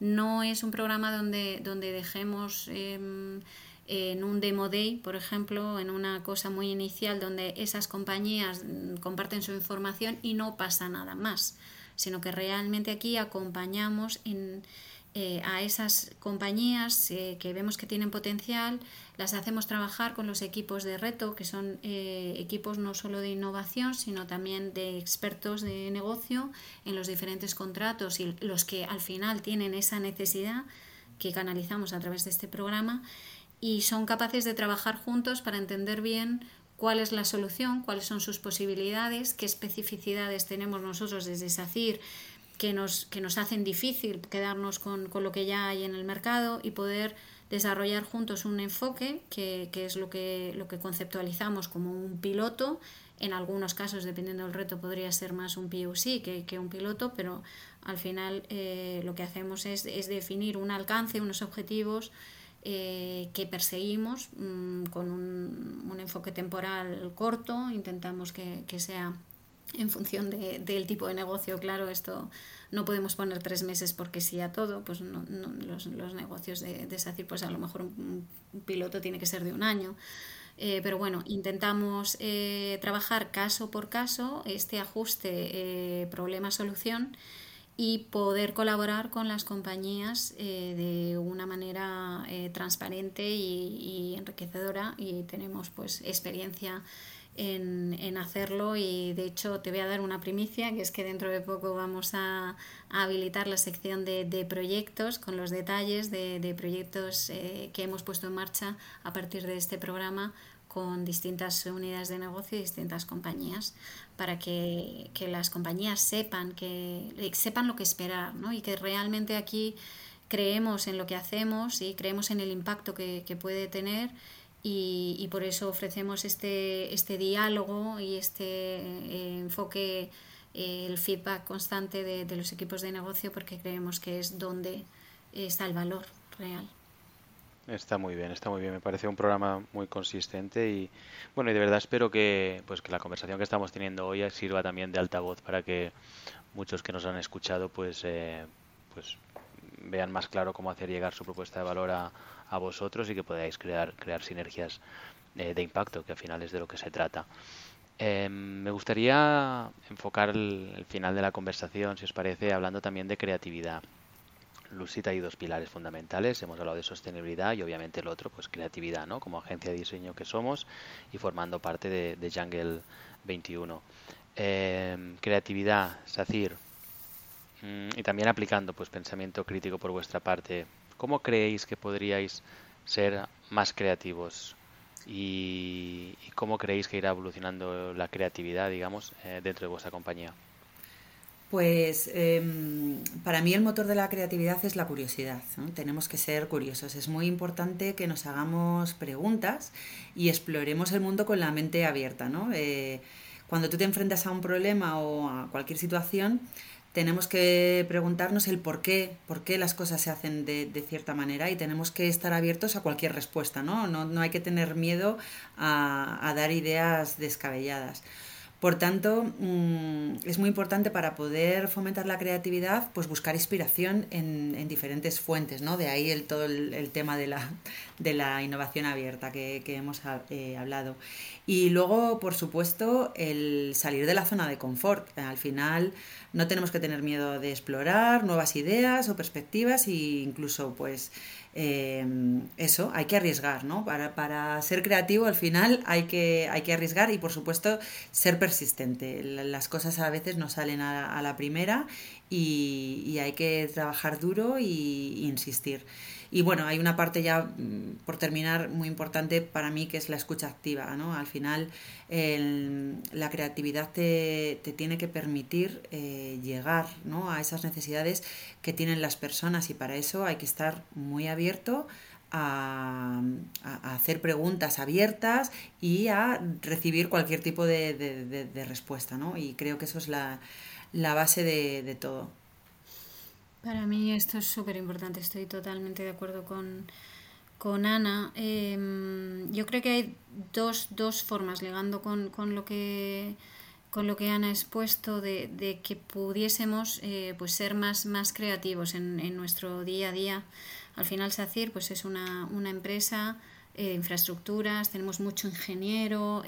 no es un programa donde, donde dejemos em, en un demo day, por ejemplo, en una cosa muy inicial donde esas compañías mm, comparten su información y no pasa nada más, sino que realmente aquí acompañamos en, eh, a esas compañías eh, que vemos que tienen potencial, las hacemos trabajar con los equipos de reto, que son eh, equipos no solo de innovación, sino también de expertos de negocio en los diferentes contratos y los que al final tienen esa necesidad que canalizamos a través de este programa y son capaces de trabajar juntos para entender bien cuál es la solución, cuáles son sus posibilidades, qué especificidades tenemos nosotros desde SACIR que nos, que nos hacen difícil quedarnos con, con, lo que ya hay en el mercado y poder desarrollar juntos un enfoque que, que, es lo que, lo que conceptualizamos como un piloto. En algunos casos, dependiendo del reto, podría ser más un POC que, que un piloto, pero al final eh, lo que hacemos es, es, definir un alcance, unos objetivos eh, que perseguimos mmm, con un, enfoque temporal corto. Intentamos que, sea en función de, del tipo de negocio, claro, esto no podemos poner tres meses porque sí a todo, pues no, los, negocios de, de pues a lo mejor un, piloto tiene que ser de un año. Eh, pero bueno, intentamos eh, trabajar caso por caso este ajuste problema-solución y poder colaborar con las compañías eh, de una manera eh, transparente y, enriquecedora. Y tenemos pues experiencia en, en, hacerlo. Y de hecho te voy a dar una primicia que es que dentro de poco vamos a, habilitar la sección de, de, proyectos con los detalles de, de proyectos eh, que hemos puesto en marcha a partir de este programa con distintas unidades de negocio y distintas compañías para que, que las compañías sepan que sepan lo que esperar ¿no? y que realmente aquí creemos en lo que hacemos y creemos en el impacto que, que puede tener y, y, por eso ofrecemos este, este diálogo y este eh, enfoque, eh, el feedback constante de, de, los equipos de negocio porque creemos que es donde está el valor real. Está muy bien, está muy bien. Me parece un programa muy consistente y bueno, y de verdad espero que pues que la conversación que estamos teniendo hoy sirva también de altavoz para que muchos que nos han escuchado pues eh, pues vean más claro cómo hacer llegar su propuesta de valor a, a vosotros y que podáis crear, crear sinergias eh, de impacto, que al final es de lo que se trata. Eh, me gustaría enfocar el, final de la conversación, si os parece, hablando también de creatividad. Lucita hay dos pilares fundamentales, hemos hablado de sostenibilidad y obviamente el otro, pues creatividad, ¿no? Como agencia de diseño que somos y formando parte de, de Jungle 21. Eh, creatividad, SACIR, mmm, y también aplicando pues pensamiento crítico por vuestra parte, ¿Cómo creéis que podríais ser más creativos? ¿Y, y cómo creéis que irá evolucionando la creatividad, digamos, eh, dentro de vuestra compañía? Pues eh, para mí el motor de la creatividad es la curiosidad. ¿no? Tenemos que ser curiosos. Es muy importante que nos hagamos preguntas y exploremos el mundo con la mente abierta. ¿no? Eh, cuando tú te enfrentas a un problema o a cualquier situación, tenemos que preguntarnos el por qué, por qué las cosas se hacen de, cierta manera y tenemos que estar abiertos a cualquier respuesta, ¿no? No, hay que tener miedo a dar ideas descabelladas. Por tanto, mmm, es muy importante para poder fomentar la creatividad, pues buscar inspiración en, en diferentes fuentes, ¿no? De ahí el, todo el, tema de la, de la innovación abierta que, que hemos eh, hablado. Y luego, por supuesto, el salir de la zona de confort. Al final, no tenemos que tener miedo de explorar nuevas ideas o perspectivas e incluso, pues, eh, eso, hay que arriesgar, ¿no? Para, para, ser creativo al final hay que, hay que arriesgar y por supuesto ser persistente. Las cosas a veces no salen a, a la primera y, y, hay que trabajar duro y insistir. Y bueno, hay una parte ya, mm, por terminar, muy importante para mí, que es la escucha activa. ¿no? Al final, el, la creatividad te, te, tiene que permitir eh, llegar ¿no? a esas necesidades que tienen las personas y para eso hay que estar muy abierto a, a, hacer preguntas abiertas y a recibir cualquier tipo de, de, de, respuesta. ¿no? Y creo que eso es la, la base de todo. Para mí esto es súper importante, estoy totalmente de acuerdo con, con Ana. Eh, yo creo que hay dos, dos formas, ligando con, con, lo que con lo que Ana ha expuesto, de, de que pudiésemos eh, pues ser más, más creativos en, en, nuestro día a día. Al final SACIR pues es una, una empresa eh, infraestructuras, tenemos mucho ingeniero,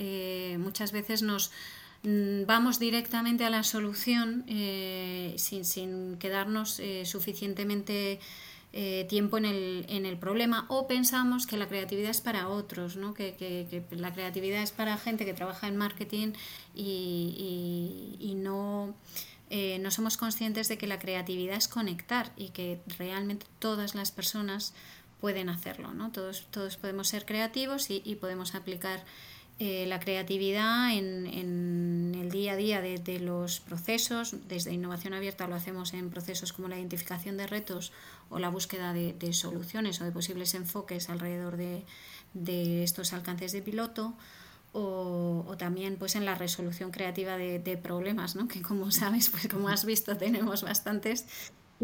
muchas veces nos vamos directamente a la solución sin, sin, quedarnos suficientemente tiempo en el, en el, problema o pensamos que la creatividad es para otros, ¿no? que, que, la creatividad es para gente que trabaja en marketing y, y, y no eh, no somos conscientes de que la creatividad es conectar y que realmente todas las personas pueden hacerlo, ¿no? Todos, todos podemos ser creativos y, podemos aplicar eh, la creatividad en, el día a día de, los procesos. Desde innovación abierta lo hacemos en procesos como la identificación de retos o la búsqueda de, soluciones o de posibles enfoques alrededor de, de estos alcances de piloto o, también pues en la resolución creativa de, problemas, ¿no? que como sabes, pues como has visto tenemos bastantes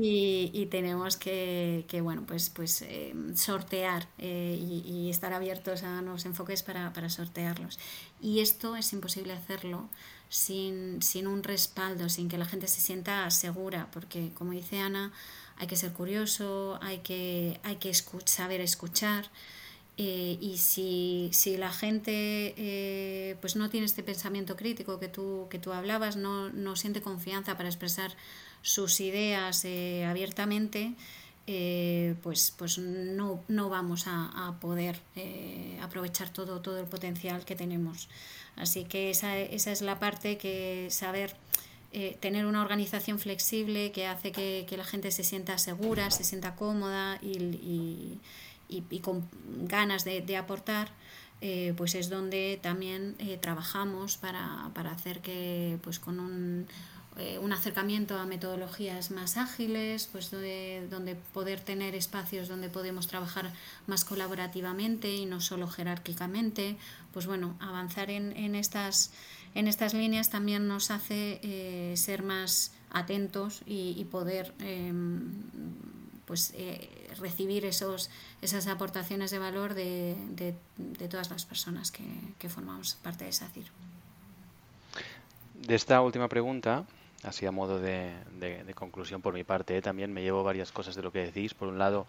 y, tenemos que, bueno, pues, pues eh, sortear eh, y, estar abiertos a nuevos enfoques para, sortearlos. Y esto es imposible hacerlo sin, sin un respaldo, sin que la gente se sienta segura, porque como dice Ana, hay que ser curioso, hay que, hay que saber escuchar. Eh, y si, si, la gente eh, pues no tiene este pensamiento crítico que tú, que tú hablabas, no, no siente confianza para expresar sus ideas eh, abiertamente, pues, pues no, no vamos a, poder aprovechar todo, todo el potencial que tenemos. Así que esa, esa es la parte que saber tener una organización flexible que hace que, que, la gente se sienta segura, se sienta cómoda y y, con ganas de, aportar, eh, pues es donde también eh, trabajamos para, hacer que pues con un, eh, un, acercamiento a metodologías más ágiles, pues donde, donde, poder tener espacios donde podemos trabajar más colaborativamente y no solo jerárquicamente, pues bueno, avanzar en, en estas, en estas líneas también nos hace ser más atentos y, poder em, pues recibir esos, esas aportaciones de valor de, de, todas las personas que, que, formamos parte de SACIR. De esta última pregunta, así a modo de, de conclusión por mi parte, ¿eh? también me llevo varias cosas de lo que decís. Por un lado,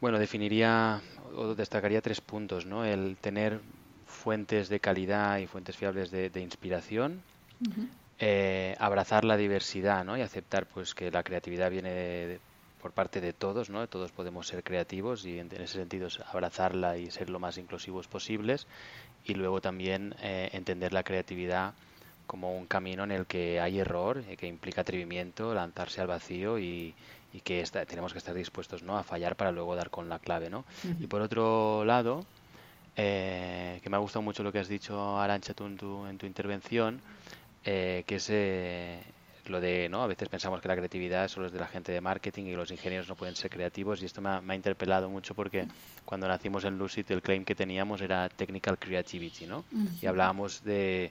bueno, definiría o destacaría tres puntos, ¿no? El tener fuentes de calidad y fuentes fiables de, inspiración, eh, abrazar la diversidad, ¿no? Y aceptar, pues, que la creatividad viene de, por parte de todos, ¿no? Todos podemos ser creativos y en, ese sentido abrazarla y ser lo más inclusivos posibles y luego también eh, entender la creatividad como un camino en el que hay error, eh, que implica atrevimiento, lanzarse al vacío y, que tenemos que estar dispuestos ¿no? a fallar para luego dar con la clave. ¿no? Y por otro lado, eh, que me ha gustado mucho lo que has dicho, Arancha, tú en tu, en tu intervención, que es lo de, ¿no? A veces pensamos que la creatividad solo es de la gente de marketing y los ingenieros no pueden ser creativos y esto me ha, interpelado mucho porque cuando nacimos en Lucid el claim que teníamos era technical creativity, ¿no? Y hablábamos de,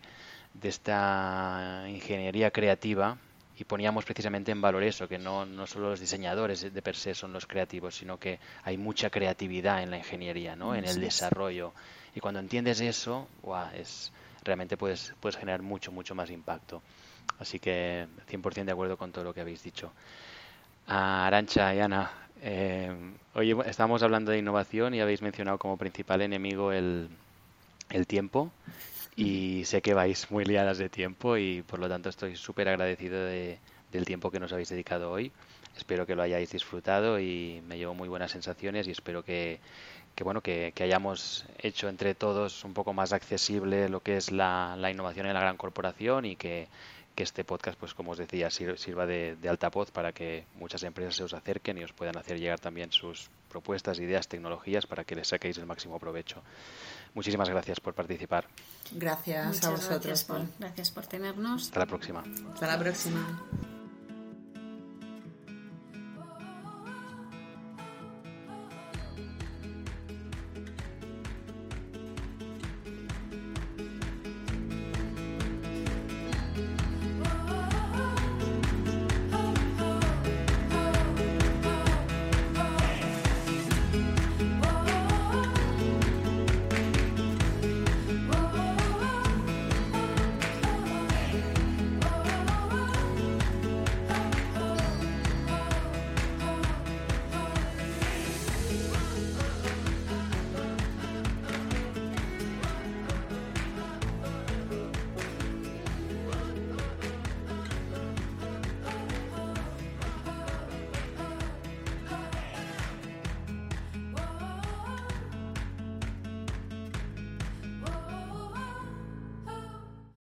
de esta ingeniería creativa y poníamos precisamente en valor eso, que no, no solo los diseñadores de per se son los creativos, sino que hay mucha creatividad en la ingeniería, ¿no? En el desarrollo. Y cuando entiendes eso, es realmente puedes, puedes generar mucho, mucho más impacto. Así que 100% de acuerdo con todo lo que habéis dicho. Arancha y Ana, eh, hoy estamos hablando de innovación y habéis mencionado como principal enemigo el, el tiempo y sé que vais muy liadas de tiempo y por lo tanto estoy súper agradecido de, del tiempo que nos habéis dedicado hoy. Espero que lo hayáis disfrutado y me llevo muy buenas sensaciones y espero que, que bueno que, hayamos hecho entre todos un poco más accesible lo que es la, la innovación en la gran corporación y que que este podcast, pues como os decía, sirva de, de altavoz para que muchas empresas se os acerquen y os puedan hacer llegar también sus propuestas, ideas, tecnologías para que les saquéis el máximo provecho. Muchísimas gracias por participar. Gracias a vosotros. Gracias por, gracias por tenernos. Hasta la próxima. Hasta la próxima.